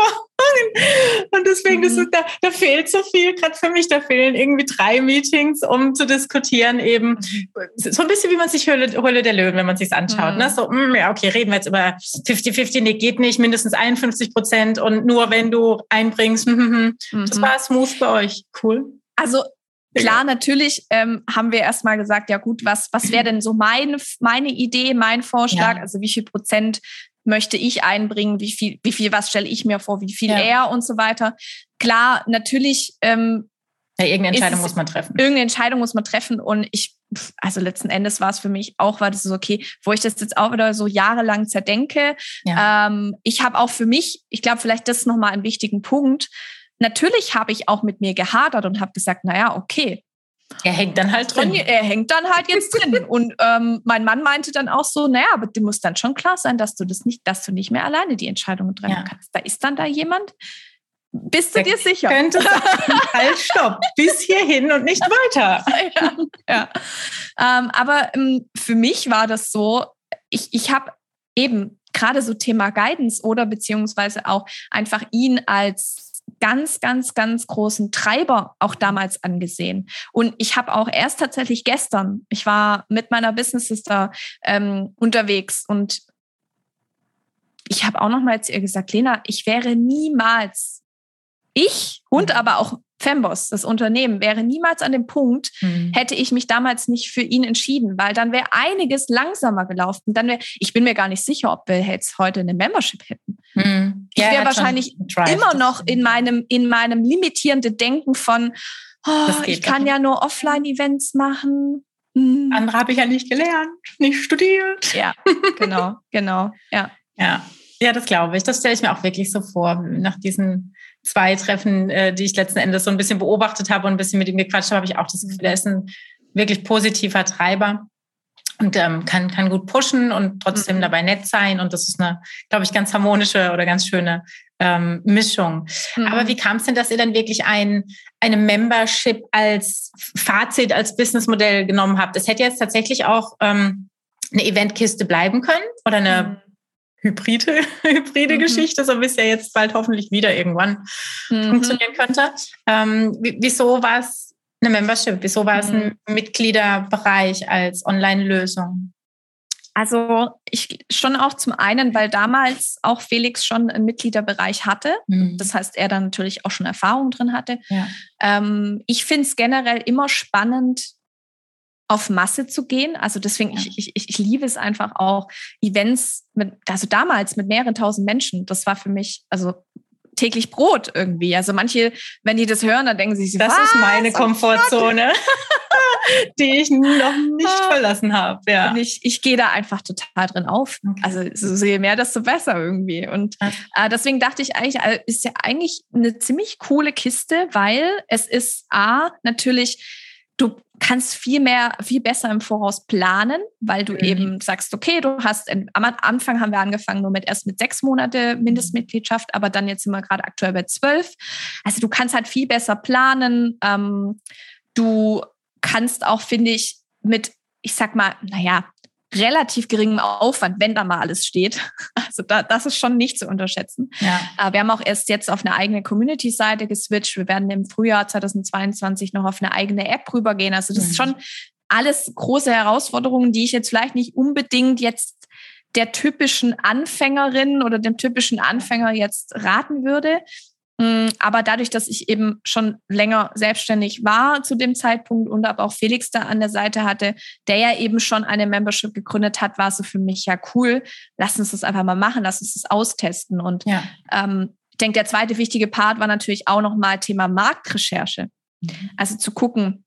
[SPEAKER 1] und deswegen mhm. ist, da, da fehlt so viel, gerade für mich, da fehlen irgendwie drei Meetings, um zu diskutieren eben, mhm. so ein bisschen wie man sich Höhle, Höhle der Löwen, wenn man sich's anschaut, ne? mhm. ne? so, mh, ja okay, reden wir jetzt über 50-50, nee, geht nicht, mindestens 51 Prozent und nur wenn du einbringst, mh, mh, mh. das war smooth bei euch, cool.
[SPEAKER 2] Also Klar, natürlich ähm, haben wir erstmal gesagt, ja gut, was, was wäre denn so mein, meine Idee, mein Vorschlag? Ja. Also wie viel Prozent möchte ich einbringen, wie viel, wie viel, was stelle ich mir vor, wie viel ja. er und so weiter. Klar, natürlich. Ähm,
[SPEAKER 1] ja, irgendeine Entscheidung muss man treffen.
[SPEAKER 2] Irgendeine Entscheidung muss man treffen und ich, also letzten Endes war es für mich auch, war das so okay, wo ich das jetzt auch wieder so jahrelang zerdenke. Ja. Ähm, ich habe auch für mich, ich glaube, vielleicht das ist nochmal ein wichtigen Punkt, Natürlich habe ich auch mit mir gehadert und habe gesagt, naja, okay.
[SPEAKER 1] Er hängt dann halt drin.
[SPEAKER 2] Er hängt dann halt jetzt drin. [LAUGHS] Und ähm, mein Mann meinte dann auch so, naja, aber dir muss dann schon klar sein, dass du das nicht, dass du nicht mehr alleine die Entscheidungen treffen ja. kannst. Da ist dann da jemand. Bist du dir sicher?
[SPEAKER 1] Könnte sagen, [LAUGHS] halt, stopp, bis hierhin und nicht weiter.
[SPEAKER 2] ja, ja. Ähm, aber ähm, für mich war das so, ich, ich habe eben gerade so Thema Guidance oder beziehungsweise auch einfach ihn als ganz, ganz, ganz großen Treiber auch damals angesehen. Und ich habe auch erst tatsächlich gestern, ich war mit meiner Business Sister ähm, unterwegs und ich habe auch noch mal zu ihr gesagt, Lena, ich wäre niemals ich und mhm. aber auch Femboss, das Unternehmen, wäre niemals an dem Punkt, mhm. hätte ich mich damals nicht für ihn entschieden, weil dann wäre einiges langsamer gelaufen. Dann wäre, ich bin mir gar nicht sicher, ob wir jetzt heute eine Membership hätten. Mhm. Ich wäre wahrscheinlich immer noch in meinem, in meinem limitierenden Denken von, oh, ich kann ja nur Offline-Events machen.
[SPEAKER 1] Mhm. Andere habe ich ja nicht gelernt, nicht studiert.
[SPEAKER 2] Ja, genau, [LAUGHS] genau, ja.
[SPEAKER 1] Ja. Ja, das glaube ich. Das stelle ich mir auch wirklich so vor, nach diesen zwei Treffen, äh, die ich letzten Endes so ein bisschen beobachtet habe und ein bisschen mit ihm gequatscht habe, habe ich auch das Gefühl, er ist ein wirklich positiver Treiber und ähm, kann, kann gut pushen und trotzdem mhm. dabei nett sein. Und das ist eine, glaube ich, ganz harmonische oder ganz schöne ähm, Mischung. Mhm. Aber wie kam es denn, dass ihr dann wirklich ein, eine Membership als Fazit, als Businessmodell genommen habt? Es hätte jetzt tatsächlich auch ähm, eine Eventkiste bleiben können oder eine mhm hybride, [LAUGHS] hybride mhm. Geschichte, so wie es ja jetzt bald hoffentlich wieder irgendwann mhm. funktionieren könnte. Ähm, wieso war es eine Membership? Wieso war es ein mhm. Mitgliederbereich als Online-Lösung?
[SPEAKER 2] Also ich schon auch zum einen, weil damals auch Felix schon einen Mitgliederbereich hatte. Mhm. Das heißt, er dann natürlich auch schon Erfahrung drin hatte. Ja. Ähm, ich finde es generell immer spannend, auf Masse zu gehen. Also deswegen, ich, ich, ich liebe es einfach auch, Events mit, also damals mit mehreren tausend Menschen, das war für mich, also täglich Brot irgendwie. Also manche, wenn die das hören, dann denken sie
[SPEAKER 1] das ist meine oh Komfortzone, [LAUGHS] die ich noch nicht ah. verlassen habe. Ja.
[SPEAKER 2] Und ich, ich gehe da einfach total drin auf. Okay. Also so je mehr, desto besser irgendwie. Und äh, deswegen dachte ich eigentlich, äh, ist ja eigentlich eine ziemlich coole Kiste, weil es ist A, natürlich, du kannst viel mehr, viel besser im Voraus planen, weil du mhm. eben sagst, okay, du hast, am Anfang haben wir angefangen nur mit erst mit sechs Monate Mindestmitgliedschaft, aber dann jetzt sind wir gerade aktuell bei zwölf. Also du kannst halt viel besser planen. Ähm, du kannst auch, finde ich, mit, ich sag mal, naja, relativ geringem Aufwand, wenn da mal alles steht. [LAUGHS] Also da, das ist schon nicht zu unterschätzen. Ja. Äh, wir haben auch erst jetzt auf eine eigene Community-Seite geswitcht. Wir werden im Frühjahr 2022 noch auf eine eigene App rübergehen. Also das mhm. ist schon alles große Herausforderungen, die ich jetzt vielleicht nicht unbedingt jetzt der typischen Anfängerin oder dem typischen Anfänger jetzt raten würde. Mm, aber dadurch, dass ich eben schon länger selbstständig war zu dem Zeitpunkt und aber auch Felix da an der Seite hatte, der ja eben schon eine Membership gegründet hat, war es so für mich ja cool. Lass uns das einfach mal machen, lass uns das austesten. Und ja. ähm, ich denke, der zweite wichtige Part war natürlich auch nochmal Thema Marktrecherche. Mhm. Also zu gucken,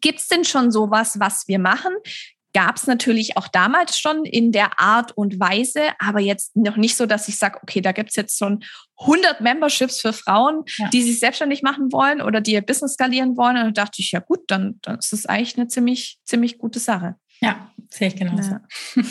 [SPEAKER 2] Gibt es denn schon sowas, was wir machen? Gab es natürlich auch damals schon in der Art und Weise, aber jetzt noch nicht so, dass ich sage, okay, da gibt es jetzt schon 100 Memberships für Frauen, ja. die sich selbstständig machen wollen oder die ihr Business skalieren wollen. Und da dachte ich, ja gut, dann, dann ist das eigentlich eine ziemlich, ziemlich gute Sache.
[SPEAKER 1] Ja, sehe ich genauso. Ja. [LAUGHS]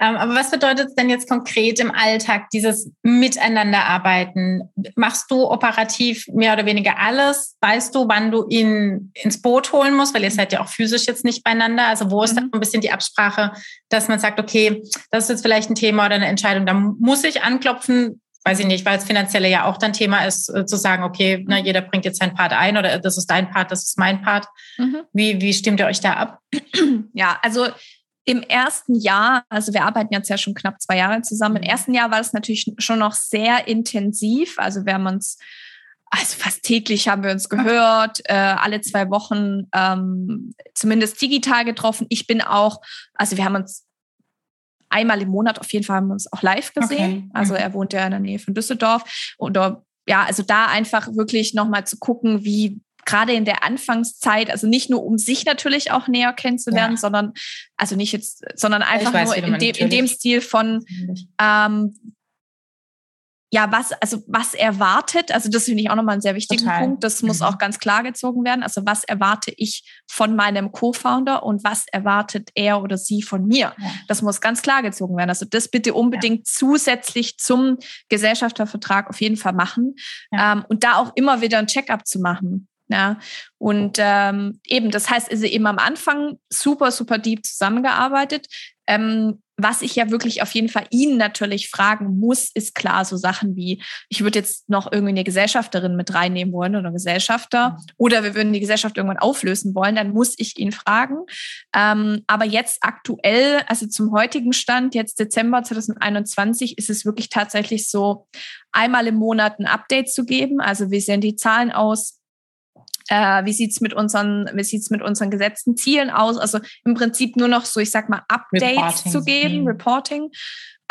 [SPEAKER 1] ähm, aber was bedeutet es denn jetzt konkret im Alltag, dieses Miteinanderarbeiten? Machst du operativ mehr oder weniger alles? Weißt du, wann du ihn ins Boot holen musst? Weil ihr seid ja auch physisch jetzt nicht beieinander. Also wo ist mhm. da ein bisschen die Absprache, dass man sagt, okay, das ist jetzt vielleicht ein Thema oder eine Entscheidung, da muss ich anklopfen, weiß ich nicht, weil es finanzielle ja auch dann Thema ist, äh, zu sagen, okay, ne, jeder bringt jetzt seinen Part ein oder das ist dein Part, das ist mein Part. Mhm. Wie, wie stimmt ihr euch da ab?
[SPEAKER 2] Ja, also im ersten Jahr, also wir arbeiten jetzt ja schon knapp zwei Jahre zusammen, im mhm. ersten Jahr war es natürlich schon noch sehr intensiv. Also wir haben uns, also fast täglich haben wir uns gehört, äh, alle zwei Wochen ähm, zumindest digital getroffen. Ich bin auch, also wir haben uns einmal im Monat auf jeden Fall haben wir uns auch live gesehen. Okay. Also er wohnt ja in der Nähe von Düsseldorf. Und ja, also da einfach wirklich nochmal zu gucken, wie gerade in der Anfangszeit, also nicht nur um sich natürlich auch näher kennenzulernen, ja. sondern also nicht jetzt, sondern einfach weiß, nur in dem, in dem Stil von ähm, ja, was, also was erwartet, also das finde ich auch nochmal einen sehr wichtigen Total. Punkt, das muss mhm. auch ganz klar gezogen werden. Also was erwarte ich von meinem Co-Founder und was erwartet er oder sie von mir? Ja. Das muss ganz klar gezogen werden. Also das bitte unbedingt ja. zusätzlich zum Gesellschaftervertrag auf jeden Fall machen ja. ähm, und da auch immer wieder ein Check-up zu machen. Ja, und ähm, eben, das heißt, also eben am Anfang super, super deep zusammengearbeitet. Ähm, was ich ja wirklich auf jeden Fall ihn natürlich fragen muss, ist klar so Sachen wie, ich würde jetzt noch irgendwie eine Gesellschafterin mit reinnehmen wollen oder Gesellschafter mhm. oder wir würden die Gesellschaft irgendwann auflösen wollen, dann muss ich ihn fragen. Ähm, aber jetzt aktuell, also zum heutigen Stand, jetzt Dezember 2021, ist es wirklich tatsächlich so, einmal im Monat ein Update zu geben. Also wie sehen die Zahlen aus? Äh, wie sieht's mit unseren, wie sieht's mit unseren gesetzten Zielen aus? Also im Prinzip nur noch so, ich sag mal, Updates Reporting. zu geben, mhm. Reporting.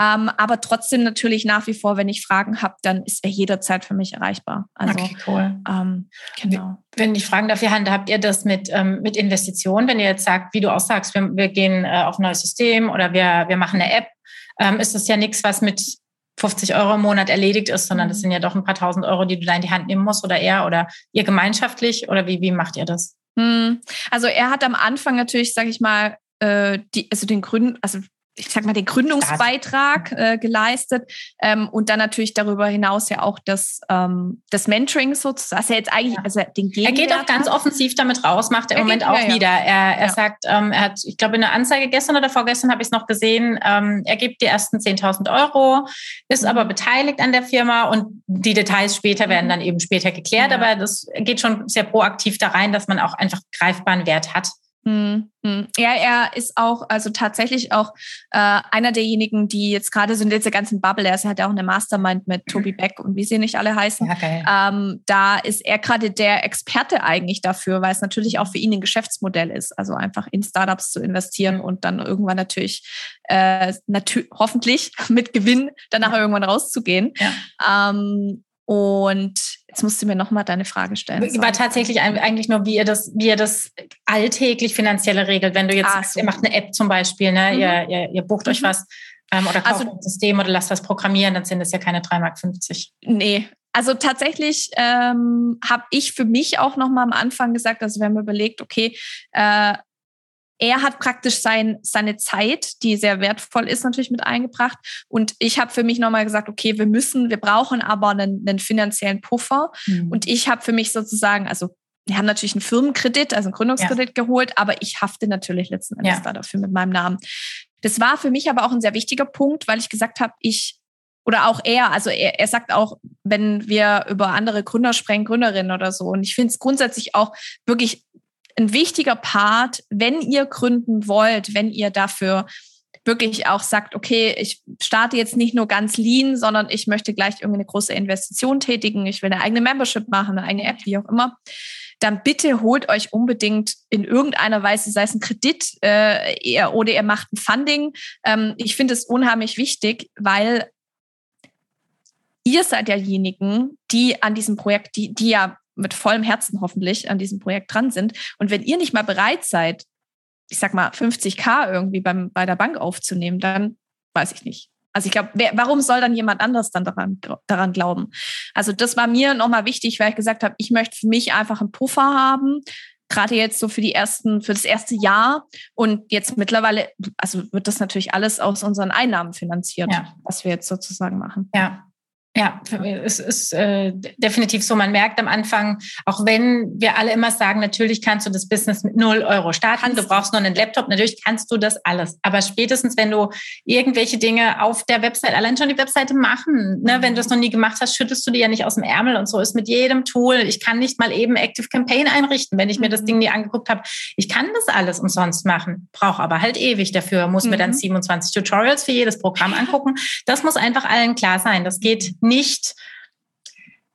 [SPEAKER 2] Ähm, aber trotzdem natürlich nach wie vor, wenn ich Fragen habe, dann ist er jederzeit für mich erreichbar. Also, okay, cool. Ähm,
[SPEAKER 1] genau. Wenn ich fragen darf, wie habt ihr das mit, ähm, mit Investitionen? Wenn ihr jetzt sagt, wie du auch sagst, wir, wir gehen äh, auf ein neues System oder wir, wir machen eine App, ähm, ist das ja nichts, was mit 50 Euro im Monat erledigt ist, sondern das mhm. sind ja doch ein paar tausend Euro, die du da in die Hand nehmen musst oder er oder ihr gemeinschaftlich oder wie, wie macht ihr das?
[SPEAKER 2] Hm. Also er hat am Anfang natürlich, sage ich mal, äh, die, also den Gründen, also ich sag mal, den Gründungsbeitrag äh, geleistet ähm, und dann natürlich darüber hinaus ja auch das, ähm, das Mentoring sozusagen. Also jetzt eigentlich, also den
[SPEAKER 1] Er geht auch ganz offensiv damit raus, macht er im Moment auch ja, wieder. Er, er ja. sagt, ähm, er hat, ich glaube, in der Anzeige gestern oder vorgestern habe ich es noch gesehen, ähm, er gibt die ersten 10.000 Euro, ist mhm. aber beteiligt an der Firma und die Details später werden mhm. dann eben später geklärt, aber das geht schon sehr proaktiv da rein, dass man auch einfach greifbaren Wert hat.
[SPEAKER 2] Hm, hm. Ja, er ist auch, also tatsächlich auch äh, einer derjenigen, die jetzt gerade so in dieser ganzen Bubble, er hat ja auch eine Mastermind mit Toby mhm. Beck und wie sie nicht alle heißen. Ja, ähm, da ist er gerade der Experte eigentlich dafür, weil es natürlich auch für ihn ein Geschäftsmodell ist, also einfach in Startups zu investieren und dann irgendwann natürlich, äh, natür hoffentlich [LAUGHS] mit Gewinn danach irgendwann rauszugehen. Ja. Ähm, und jetzt musst du mir nochmal deine Frage stellen.
[SPEAKER 1] War tatsächlich eigentlich nur, wie ihr das, wie ihr das alltäglich finanzielle regelt. Wenn du jetzt sagst, so. ihr macht eine App zum Beispiel, ne? Mhm. Ihr, ihr, ihr, bucht mhm. euch was ähm, oder kauft also, ein System oder lasst was programmieren, dann sind das ja keine 3,50 Mark.
[SPEAKER 2] Nee, also tatsächlich ähm, habe ich für mich auch noch mal am Anfang gesagt, also wir haben überlegt, okay, äh, er hat praktisch sein, seine Zeit, die sehr wertvoll ist, natürlich mit eingebracht. Und ich habe für mich nochmal gesagt, okay, wir müssen, wir brauchen aber einen, einen finanziellen Puffer. Mhm. Und ich habe für mich sozusagen, also wir haben natürlich einen Firmenkredit, also einen Gründungskredit ja. geholt, aber ich hafte natürlich letzten Endes ja. da dafür mit meinem Namen. Das war für mich aber auch ein sehr wichtiger Punkt, weil ich gesagt habe, ich oder auch er, also er, er sagt auch, wenn wir über andere Gründer sprechen, Gründerinnen oder so. Und ich finde es grundsätzlich auch wirklich ein wichtiger Part, wenn ihr gründen wollt, wenn ihr dafür wirklich auch sagt, okay, ich starte jetzt nicht nur ganz lean, sondern ich möchte gleich irgendwie eine große Investition tätigen, ich will eine eigene Membership machen, eine eigene App, wie auch immer, dann bitte holt euch unbedingt in irgendeiner Weise, sei es ein Kredit äh, oder ihr macht ein Funding. Ähm, ich finde es unheimlich wichtig, weil ihr seid ja diejenigen, die an diesem Projekt, die, die ja mit vollem Herzen hoffentlich an diesem Projekt dran sind. Und wenn ihr nicht mal bereit seid, ich sag mal 50k irgendwie beim, bei der Bank aufzunehmen, dann weiß ich nicht. Also ich glaube, warum soll dann jemand anderes dann daran, daran glauben? Also das war mir nochmal wichtig, weil ich gesagt habe, ich möchte für mich einfach einen Puffer haben, gerade jetzt so für die ersten, für das erste Jahr. Und jetzt mittlerweile, also wird das natürlich alles aus unseren Einnahmen finanziert, ja. was wir jetzt sozusagen machen.
[SPEAKER 1] Ja, ja, es ist äh, definitiv so. Man merkt am Anfang, auch wenn wir alle immer sagen, natürlich kannst du das Business mit null Euro starten, du brauchst nur einen Laptop, natürlich kannst du das alles. Aber spätestens, wenn du irgendwelche Dinge auf der Website, allein schon die Webseite machen, ne, wenn du es noch nie gemacht hast, schüttelst du die ja nicht aus dem Ärmel und so ist mit jedem Tool. Ich kann nicht mal eben Active Campaign einrichten, wenn ich mir das mhm. Ding nie angeguckt habe. Ich kann das alles umsonst machen, brauche aber halt ewig dafür, muss mhm. mir dann 27 mhm. Tutorials für jedes Programm angucken. Das muss einfach allen klar sein. Das geht nicht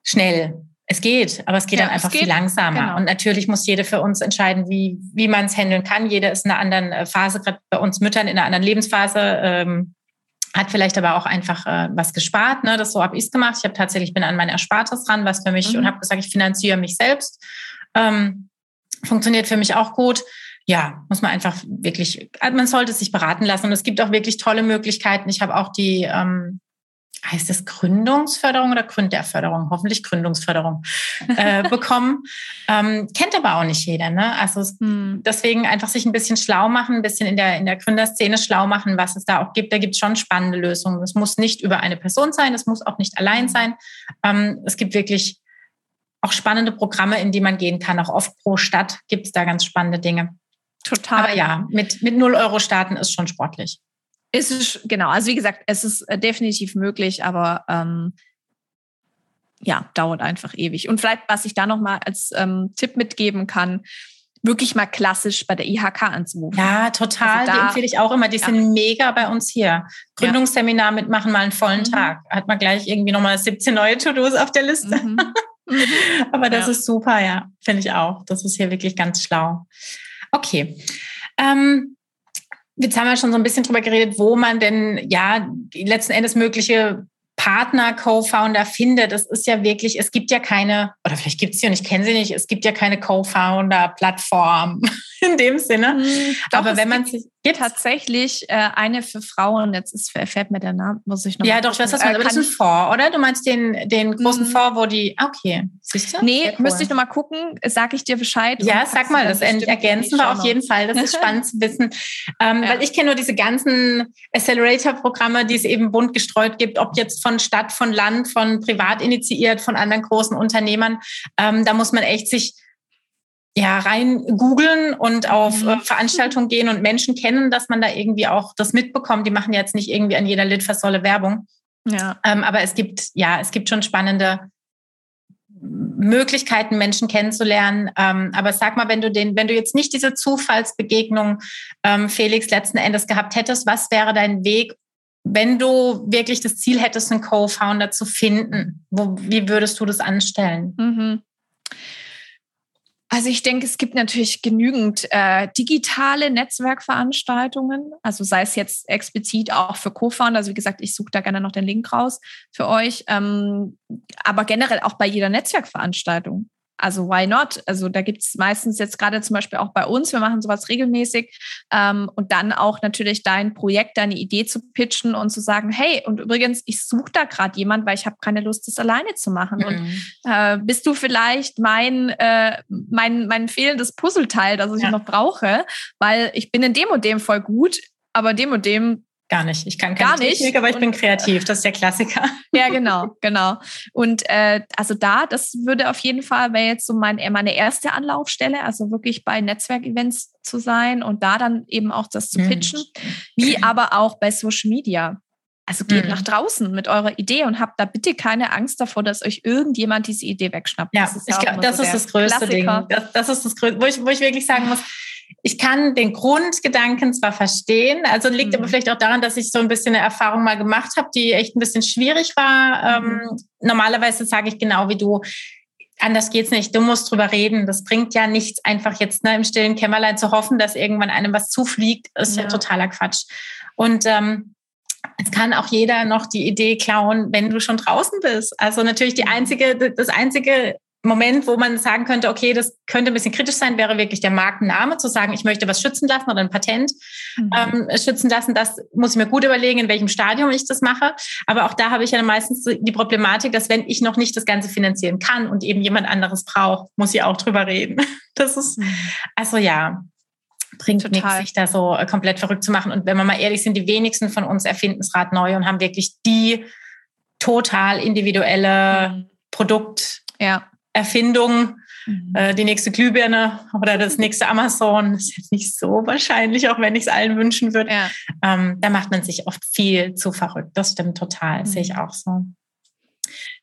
[SPEAKER 1] schnell. Es geht, aber es geht ja, dann einfach geht, viel langsamer. Genau. Und natürlich muss jeder für uns entscheiden, wie, wie man es handeln kann. Jeder ist in einer anderen äh, Phase, gerade bei uns Müttern in einer anderen Lebensphase. Ähm, hat vielleicht aber auch einfach äh, was gespart. Ne? Das so habe ich es gemacht. Ich habe tatsächlich bin an mein Erspartes ran, was für mich mhm. und habe gesagt, ich finanziere mich selbst. Ähm, funktioniert für mich auch gut. Ja, muss man einfach wirklich, man sollte sich beraten lassen. Und es gibt auch wirklich tolle Möglichkeiten. Ich habe auch die ähm, heißt es Gründungsförderung oder Gründerförderung? Hoffentlich Gründungsförderung äh, [LAUGHS] bekommen. Ähm, kennt aber auch nicht jeder. Ne? Also hm. deswegen einfach sich ein bisschen schlau machen, ein bisschen in der, in der Gründerszene schlau machen, was es da auch gibt. Da gibt es schon spannende Lösungen. Es muss nicht über eine Person sein, es muss auch nicht allein hm. sein. Ähm, es gibt wirklich auch spannende Programme, in die man gehen kann. Auch oft pro Stadt gibt es da ganz spannende Dinge.
[SPEAKER 2] Total.
[SPEAKER 1] Aber ja, mit, mit 0 Euro starten ist schon sportlich.
[SPEAKER 2] Ist es, genau, also wie gesagt, es ist äh, definitiv möglich, aber ähm, ja, dauert einfach ewig. Und vielleicht, was ich da nochmal als ähm, Tipp mitgeben kann, wirklich mal klassisch bei der IHK anzurufen.
[SPEAKER 1] Ja, total. Also da, die empfehle ich auch immer. Die ja. sind mega bei uns hier. Gründungsseminar mitmachen, mal einen vollen mhm. Tag. Hat man gleich irgendwie nochmal 17 neue To-Dos auf der Liste. Mhm. [LAUGHS] Mhm. Aber das ja. ist super, ja. Finde ich auch. Das ist hier wirklich ganz schlau. Okay. Ähm, jetzt haben wir schon so ein bisschen drüber geredet, wo man denn ja letzten Endes mögliche Partner, Co-Founder findet. Es ist ja wirklich, es gibt ja keine, oder vielleicht gibt es sie und ich kenne sie nicht, es gibt ja keine Co-Founder-Plattform [LAUGHS] in dem Sinne. Mhm,
[SPEAKER 2] doch, Aber wenn man sich gibt tatsächlich äh, eine für Frauen, jetzt ist, fällt mir der Name, muss ich noch
[SPEAKER 1] Ja, doch, ich weiß, was du meinst, aber das ist ein Fonds, oder? Du meinst den, den großen mhm. Fonds, wo die, ah, okay,
[SPEAKER 2] siehst du? Nee, cool. müsste ich noch mal gucken, sag ich dir Bescheid.
[SPEAKER 1] Ja, sag mal, das ergänzen wir auf jeden Fall, das ist [LAUGHS] spannend zu wissen, ähm, ja. weil ich kenne nur diese ganzen Accelerator-Programme, die es eben bunt gestreut gibt, ob jetzt von Stadt, von Land, von privat initiiert, von anderen großen Unternehmern, ähm, da muss man echt sich ja, rein googeln und auf mhm. äh, Veranstaltungen gehen und Menschen kennen, dass man da irgendwie auch das mitbekommt. Die machen jetzt nicht irgendwie an jeder Litfaßsäule Werbung. Ja. Ähm, aber es gibt, ja, es gibt schon spannende Möglichkeiten, Menschen kennenzulernen. Ähm, aber sag mal, wenn du den, wenn du jetzt nicht diese Zufallsbegegnung, ähm, Felix, letzten Endes gehabt hättest, was wäre dein Weg, wenn du wirklich das Ziel hättest, einen Co-Founder zu finden? Wo, wie würdest du das anstellen?
[SPEAKER 2] Mhm. Also ich denke, es gibt natürlich genügend äh, digitale Netzwerkveranstaltungen, also sei es jetzt explizit auch für Co-Founder. Also wie gesagt, ich suche da gerne noch den Link raus für euch, ähm, aber generell auch bei jeder Netzwerkveranstaltung. Also why not? Also da gibt es meistens jetzt gerade zum Beispiel auch bei uns, wir machen sowas regelmäßig ähm, und dann auch natürlich dein Projekt, deine Idee zu pitchen und zu sagen, hey, und übrigens, ich suche da gerade jemand, weil ich habe keine Lust, das alleine zu machen. Mhm. Und äh, bist du vielleicht mein, äh, mein, mein fehlendes Puzzleteil, das ich ja. noch brauche, weil ich bin in dem und dem voll gut, aber dem und dem
[SPEAKER 1] Gar nicht. Ich kann keine Gar nicht. Technik, aber ich und, bin kreativ. Das ist der Klassiker. [LAUGHS]
[SPEAKER 2] Ja, genau, genau. Und äh, also da, das würde auf jeden Fall, wäre jetzt so mein, meine erste Anlaufstelle, also wirklich bei Netzwerkevents zu sein und da dann eben auch das zu mhm. pitchen, mhm. wie aber auch bei Social Media. Also geht mhm. nach draußen mit eurer Idee und habt da bitte keine Angst davor, dass euch irgendjemand diese Idee wegschnappt.
[SPEAKER 1] Ja, das ist, ja ich glaub, das, so ist das größte Klassiker. Ding. Das, das ist das größte, wo ich, wo ich wirklich sagen muss, ich kann den Grundgedanken zwar verstehen, also liegt mhm. aber vielleicht auch daran, dass ich so ein bisschen eine Erfahrung mal gemacht habe, die echt ein bisschen schwierig war. Mhm. Ähm, normalerweise sage ich genau wie du, anders geht's nicht. Du musst drüber reden. Das bringt ja nichts, einfach jetzt ne, im stillen Kämmerlein zu hoffen, dass irgendwann einem was zufliegt. ist ja, ja totaler Quatsch. Und ähm, es kann auch jeder noch die Idee klauen, wenn du schon draußen bist. Also natürlich die einzige, das einzige Moment, wo man sagen könnte, okay, das könnte ein bisschen kritisch sein, wäre wirklich der Markenname, zu sagen, ich möchte was schützen lassen oder ein Patent mhm. ähm, schützen lassen. Das muss ich mir gut überlegen, in welchem Stadium ich das mache. Aber auch da habe ich ja meistens die Problematik, dass wenn ich noch nicht das Ganze finanzieren kann und eben jemand anderes braucht, muss ich auch drüber reden. [LAUGHS] Das ist, mhm. also ja, bringt nichts, sich da so äh, komplett verrückt zu machen. Und wenn wir mal ehrlich sind, die wenigsten von uns erfinden das Rad neu und haben wirklich die total individuelle mhm. Produkt. Ja Erfindung, mhm. äh, die nächste Glühbirne oder das nächste Amazon. Das ist jetzt nicht so wahrscheinlich, auch wenn ich es allen wünschen würde. Ja. Ähm, da macht man sich oft viel zu verrückt. Das stimmt total, mhm. sehe ich auch so.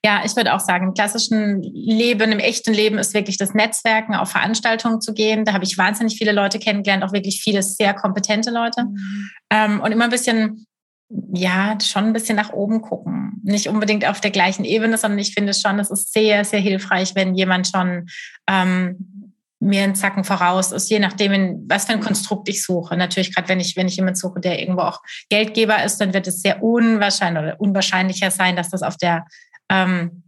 [SPEAKER 1] Ja, ich würde auch sagen, im klassischen Leben, im echten Leben ist wirklich das Netzwerken, auf Veranstaltungen zu gehen. Da habe ich wahnsinnig viele Leute kennengelernt, auch wirklich viele sehr kompetente Leute. Mhm. Ähm, und immer ein bisschen ja, schon ein bisschen nach oben gucken. Nicht unbedingt auf der gleichen Ebene, sondern ich finde schon, es ist sehr, sehr hilfreich, wenn jemand schon ähm, mir einen Zacken voraus ist, je nachdem, in was für ein Konstrukt ich suche. Natürlich, gerade wenn ich, wenn ich jemanden suche, der irgendwo auch Geldgeber ist, dann wird es sehr unwahrscheinlich oder unwahrscheinlicher sein, dass das auf der ähm,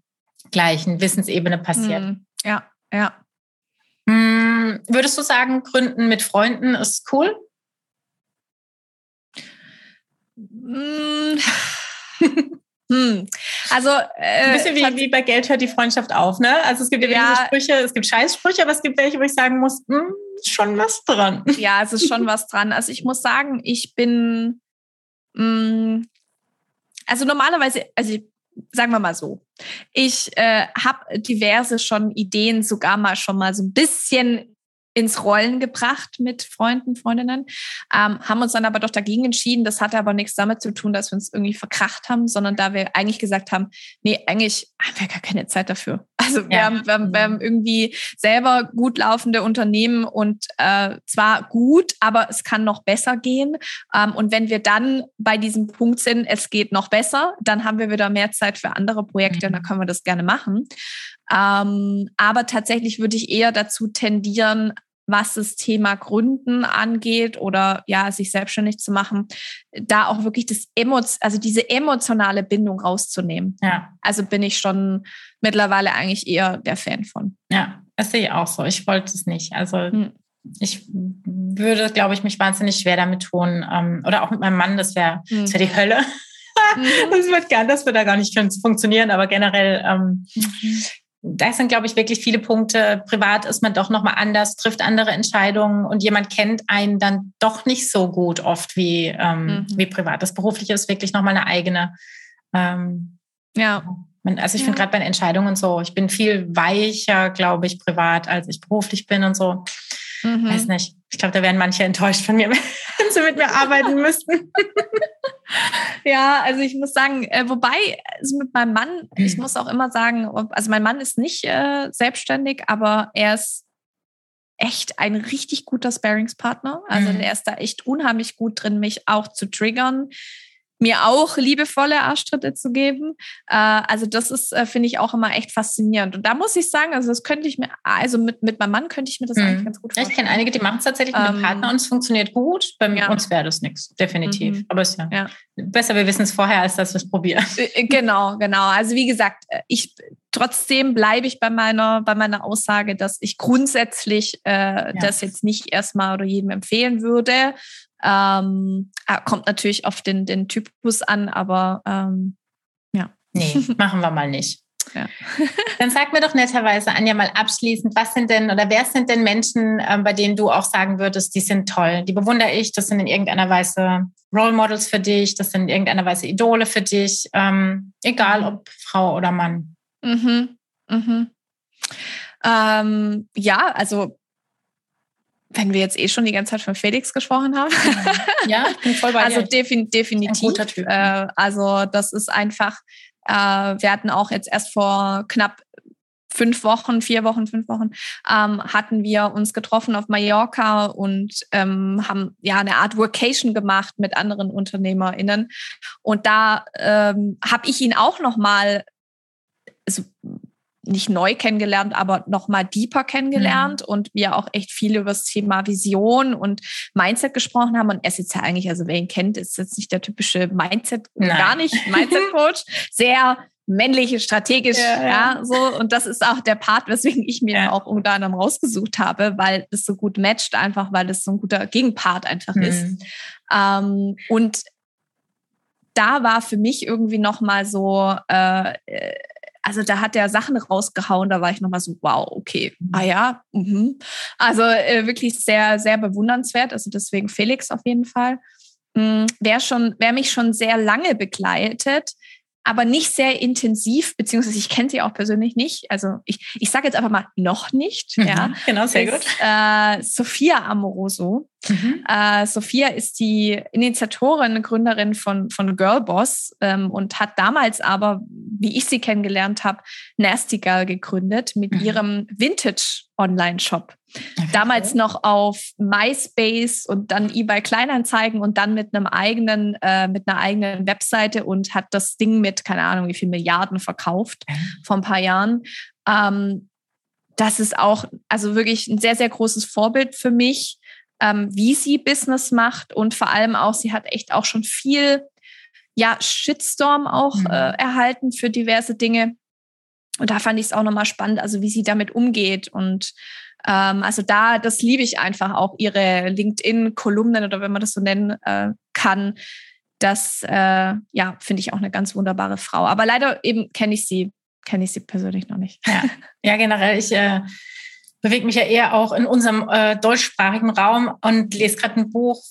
[SPEAKER 1] gleichen Wissensebene passiert. Hm,
[SPEAKER 2] ja, ja.
[SPEAKER 1] Hm, würdest du sagen, Gründen mit Freunden ist cool?
[SPEAKER 2] Hm. [LAUGHS] hm. Also
[SPEAKER 1] äh, ein bisschen wie, wie bei Geld hört die Freundschaft auf, ne? Also es gibt ja, ja Sprüche, es gibt Scheißsprüche, aber es gibt welche, wo ich sagen muss, hm, schon was dran. [LAUGHS]
[SPEAKER 2] Ja, es ist schon was dran. Also ich muss sagen, ich bin mh, hm, also normalerweise, also sagen wir mal so. Ich äh, habe diverse schon Ideen sogar mal schon mal so ein bisschen ins Rollen gebracht mit Freunden, Freundinnen, ähm, haben uns dann aber doch dagegen entschieden. Das hatte aber nichts damit zu tun, dass wir uns irgendwie verkracht haben, sondern da wir eigentlich gesagt haben, nee, eigentlich haben wir gar keine Zeit dafür. Also wir, ja. haben, wir, haben, wir haben irgendwie selber gut laufende Unternehmen und äh, zwar gut, aber es kann noch besser gehen. Ähm, und wenn wir dann bei diesem Punkt sind, es geht noch besser, dann haben wir wieder mehr Zeit für andere Projekte mhm. und dann können wir das gerne machen. Ähm, aber tatsächlich würde ich eher dazu tendieren, was das Thema Gründen angeht oder ja, sich selbstständig zu machen, da auch wirklich das Emo also diese emotionale Bindung rauszunehmen. Ja. Also bin ich schon mittlerweile eigentlich eher der Fan von.
[SPEAKER 1] Ja, das sehe ich auch so. Ich wollte es nicht. Also hm. ich würde, glaube ich, mich wahnsinnig schwer damit tun. Ähm, oder auch mit meinem Mann, das wäre hm. wär die Hölle. Mhm. [LAUGHS] Das wird gar, das wird da gar nicht funktionieren, aber generell ähm, mhm da sind, glaube ich, wirklich viele Punkte. Privat ist man doch nochmal anders, trifft andere Entscheidungen und jemand kennt einen dann doch nicht so gut oft wie, ähm, mhm. wie privat. Das Berufliche ist wirklich nochmal eine eigene. Ähm, ja. Also ich ja. finde gerade bei den Entscheidungen so, ich bin viel weicher, glaube ich, privat, als ich beruflich bin und so. Mhm. Weiß nicht. Ich glaube, da wären manche enttäuscht von mir, [LAUGHS] wenn sie mit mir arbeiten [LAUGHS] müssten.
[SPEAKER 2] ja, also ich muss sagen, äh, wobei also mit meinem Mann, ich muss auch immer sagen, also mein Mann ist nicht äh, selbstständig, aber er ist echt ein richtig guter Sparingspartner. Also mhm. er ist da echt unheimlich gut drin, mich auch zu triggern, mir auch liebevolle Arschtritte zu geben. Äh, also das ist, äh, finde ich, auch immer echt faszinierend. Und da muss ich sagen, also das könnte ich mir, also mit, mit meinem Mann könnte ich mir das mhm. eigentlich ganz gut
[SPEAKER 1] vorstellen. Ich kenne einige, die machen es tatsächlich mit einem ähm, Partner und es funktioniert gut. Bei ja. uns wäre das nichts, definitiv. Mhm. Aber es ist ja, ja, besser, wir wissen es vorher, als dass wir es probieren.
[SPEAKER 2] Äh, genau, genau. Also wie gesagt, ich trotzdem bleibe ich bei meiner, bei meiner Aussage, dass ich grundsätzlich äh, ja. das jetzt nicht erstmal oder jedem empfehlen würde. Ähm, ah, kommt natürlich auf den, den Typus an, aber ähm, ja.
[SPEAKER 1] Nee, machen wir mal nicht. Ja. [LAUGHS] Dann sag mir doch netterweise, Anja, mal abschließend, was sind denn oder wer sind denn Menschen, äh, bei denen du auch sagen würdest, die sind toll, die bewundere ich, das sind in irgendeiner Weise Role Models für dich, das sind in irgendeiner Weise Idole für dich, ähm, egal ob Frau oder Mann. Mhm.
[SPEAKER 2] Mhm. Ähm, ja, also wenn wir jetzt eh schon die ganze Zeit von Felix gesprochen haben. Ja, ich bin voll bei [LAUGHS] Also defin definitiv. Ein guter Typ. Äh, also das ist einfach, äh, wir hatten auch jetzt erst vor knapp fünf Wochen, vier Wochen, fünf Wochen, ähm, hatten wir uns getroffen auf Mallorca und ähm, haben ja eine Art Workation gemacht mit anderen UnternehmerInnen. Und da ähm, habe ich ihn auch nochmal also nicht neu kennengelernt, aber noch mal deeper kennengelernt mhm. und wir auch echt viel über das Thema Vision und Mindset gesprochen haben. Und er ist jetzt ja eigentlich, also wer ihn kennt, ist jetzt nicht der typische Mindset, Nein. gar nicht Mindset-Coach, [LAUGHS] sehr männliche, strategisch, ja, ja. ja, so. Und das ist auch der Part, weswegen ich mir ja. auch unter anderem rausgesucht habe, weil es so gut matcht, einfach weil es so ein guter Gegenpart einfach mhm. ist. Ähm, und da war für mich irgendwie noch mal so äh, äh also da hat er Sachen rausgehauen, da war ich nochmal so, wow, okay, mhm. ah ja, mhm. also äh, wirklich sehr, sehr bewundernswert, also deswegen Felix auf jeden Fall. Mhm, wer schon, wer mich schon sehr lange begleitet, aber nicht sehr intensiv, beziehungsweise ich kenne sie auch persönlich nicht. Also ich, ich sage jetzt einfach mal noch nicht. Mhm, ja,
[SPEAKER 1] genau, sehr ist, gut.
[SPEAKER 2] Äh, Sophia Amoroso. Mhm. Äh, Sophia ist die Initiatorin, Gründerin von, von Girlboss ähm, und hat damals aber, wie ich sie kennengelernt habe, Nasty Girl gegründet mit mhm. ihrem Vintage Online-Shop. Okay. Damals noch auf MySpace und dann eBay Kleinanzeigen und dann mit einem eigenen, äh, mit einer eigenen Webseite und hat das Ding mit, keine Ahnung, wie viel Milliarden verkauft vor ein paar Jahren. Ähm, das ist auch, also wirklich ein sehr, sehr großes Vorbild für mich, ähm, wie sie Business macht und vor allem auch, sie hat echt auch schon viel, ja, Shitstorm auch mhm. äh, erhalten für diverse Dinge. Und da fand ich es auch nochmal spannend, also wie sie damit umgeht. Und ähm, also da, das liebe ich einfach auch, ihre LinkedIn-Kolumnen oder wenn man das so nennen äh, kann. Das, äh, ja, finde ich auch eine ganz wunderbare Frau. Aber leider eben kenne ich sie, kenne ich sie persönlich noch nicht.
[SPEAKER 1] Ja, ja generell, ich äh, bewege mich ja eher auch in unserem äh, deutschsprachigen Raum und lese gerade ein Buch,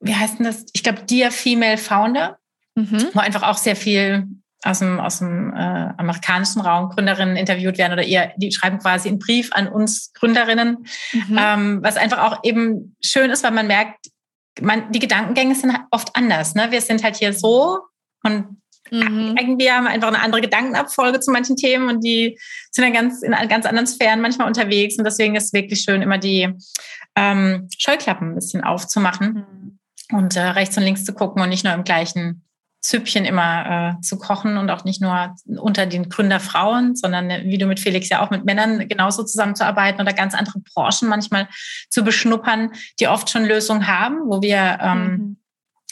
[SPEAKER 1] wie heißt denn das? Ich glaube, Dear Female Founder, mhm. wo einfach auch sehr viel aus dem, aus dem äh, amerikanischen Raum Gründerinnen interviewt werden oder ihr, die schreiben quasi einen Brief an uns Gründerinnen, mhm. ähm, was einfach auch eben schön ist, weil man merkt, man, die Gedankengänge sind oft anders. Ne? Wir sind halt hier so und mhm. irgendwie haben wir einfach eine andere Gedankenabfolge zu manchen Themen und die sind dann ganz in ganz anderen Sphären manchmal unterwegs und deswegen ist es wirklich schön, immer die ähm, Scheuklappen ein bisschen aufzumachen mhm. und äh, rechts und links zu gucken und nicht nur im gleichen Süppchen immer äh, zu kochen und auch nicht nur unter den Gründerfrauen, sondern äh, wie du mit Felix ja auch mit Männern genauso zusammenzuarbeiten oder ganz andere Branchen manchmal zu beschnuppern, die oft schon Lösungen haben, wo wir ähm, mhm.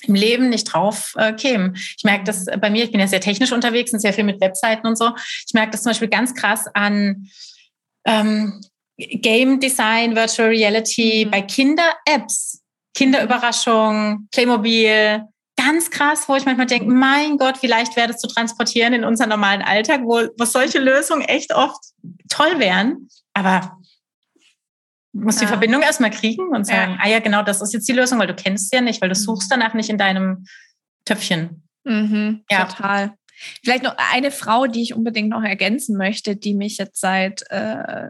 [SPEAKER 1] Im Leben nicht drauf äh, kämen. Ich merke das bei mir, ich bin ja sehr technisch unterwegs und sehr viel mit Webseiten und so. Ich merke das zum Beispiel ganz krass an ähm, Game Design, Virtual Reality mhm. bei Kinder-Apps. Kinderüberraschung, Playmobil, ganz krass, wo ich manchmal denke, mein Gott, wie leicht wäre das zu transportieren in unseren normalen Alltag, wo, wo solche Lösungen echt oft toll wären. Aber muss die ja. Verbindung erstmal kriegen und sagen, ja. ah ja, genau, das ist jetzt die Lösung, weil du kennst sie ja nicht, weil du mhm. suchst danach nicht in deinem Töpfchen.
[SPEAKER 2] Mhm, ja. Total. Vielleicht noch eine Frau, die ich unbedingt noch ergänzen möchte, die mich jetzt seit, äh,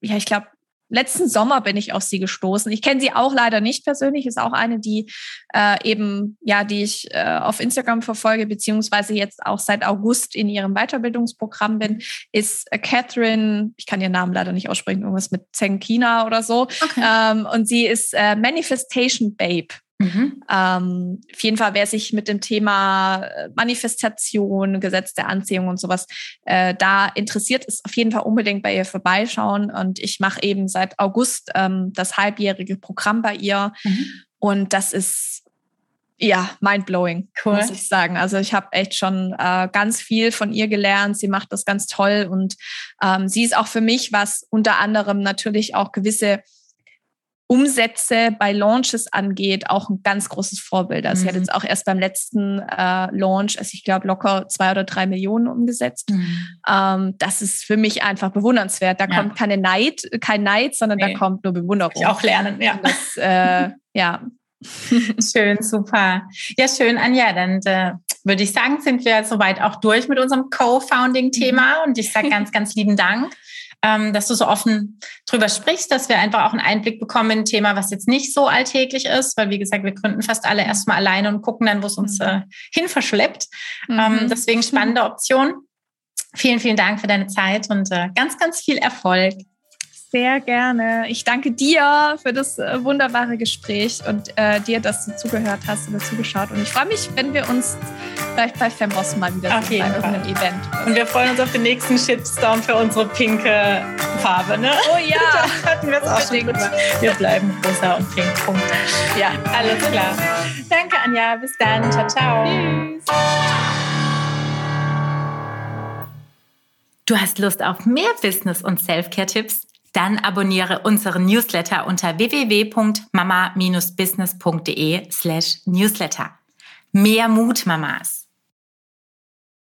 [SPEAKER 2] ja, ich glaube, letzten Sommer bin ich auf sie gestoßen. Ich kenne sie auch leider nicht persönlich, ist auch eine, die äh, eben, ja, die ich äh, auf Instagram verfolge, beziehungsweise jetzt auch seit August in ihrem Weiterbildungsprogramm bin, ist äh, Catherine, ich kann ihren Namen leider nicht aussprechen, irgendwas mit Zenkina oder so. Okay. Ähm, und sie ist äh, Manifestation Babe. Mhm. Ähm, auf jeden Fall, wer sich mit dem Thema äh, Manifestation, Gesetz der Anziehung und sowas äh, da interessiert, ist auf jeden Fall unbedingt bei ihr vorbeischauen. Und ich mache eben seit August ähm, das halbjährige Programm bei ihr. Mhm. Und das ist ja, mindblowing, cool. muss ich sagen. Also ich habe echt schon äh, ganz viel von ihr gelernt. Sie macht das ganz toll und ähm, sie ist auch für mich, was unter anderem natürlich auch gewisse Umsätze bei Launches angeht, auch ein ganz großes Vorbild. Also mhm. sie hat jetzt auch erst beim letzten äh, Launch, also ich glaube, locker zwei oder drei Millionen umgesetzt. Mhm. Ähm, das ist für mich einfach bewundernswert. Da ja. kommt keine Neid, kein Neid, sondern nee. da kommt nur Bewunderung.
[SPEAKER 1] Ich auch lernen, ja.
[SPEAKER 2] Das, äh, ja. [LAUGHS]
[SPEAKER 1] schön, super. Ja, schön, Anja. Dann äh, würde ich sagen, sind wir soweit auch durch mit unserem Co-Founding-Thema. Mhm. Und ich sage ganz, ganz lieben Dank dass du so offen drüber sprichst, dass wir einfach auch einen Einblick bekommen in ein Thema, was jetzt nicht so alltäglich ist, weil wie gesagt, wir gründen fast alle erstmal alleine und gucken dann, wo es uns mhm. äh, hin verschleppt. Ähm, mhm. Ähm, deswegen spannende [LAUGHS] Option. Vielen, vielen Dank für deine Zeit und äh, ganz, ganz viel Erfolg.
[SPEAKER 2] Sehr gerne. Ich danke dir für das äh, wunderbare Gespräch und äh, dir, dass du zugehört hast oder zugeschaut. Und ich freue mich, wenn wir uns vielleicht bei Fembos mal wieder
[SPEAKER 1] auf sehen bei irgendeinem Event. Und wir freuen uns auf den nächsten Shitstorm für unsere pinke Farbe. Ne?
[SPEAKER 2] Oh ja. [LAUGHS]
[SPEAKER 1] da hatten wir es auch schon drüber. Wir bleiben rosa und pink. Punkt. Ja, alles klar. Danke, Anja. Bis dann. Ciao, ciao. Tschüss. Du hast Lust auf mehr Business- und Self-Care-Tipps? Dann abonniere unseren Newsletter unter www.mama-business.de slash newsletter. Mehr Mut, Mamas!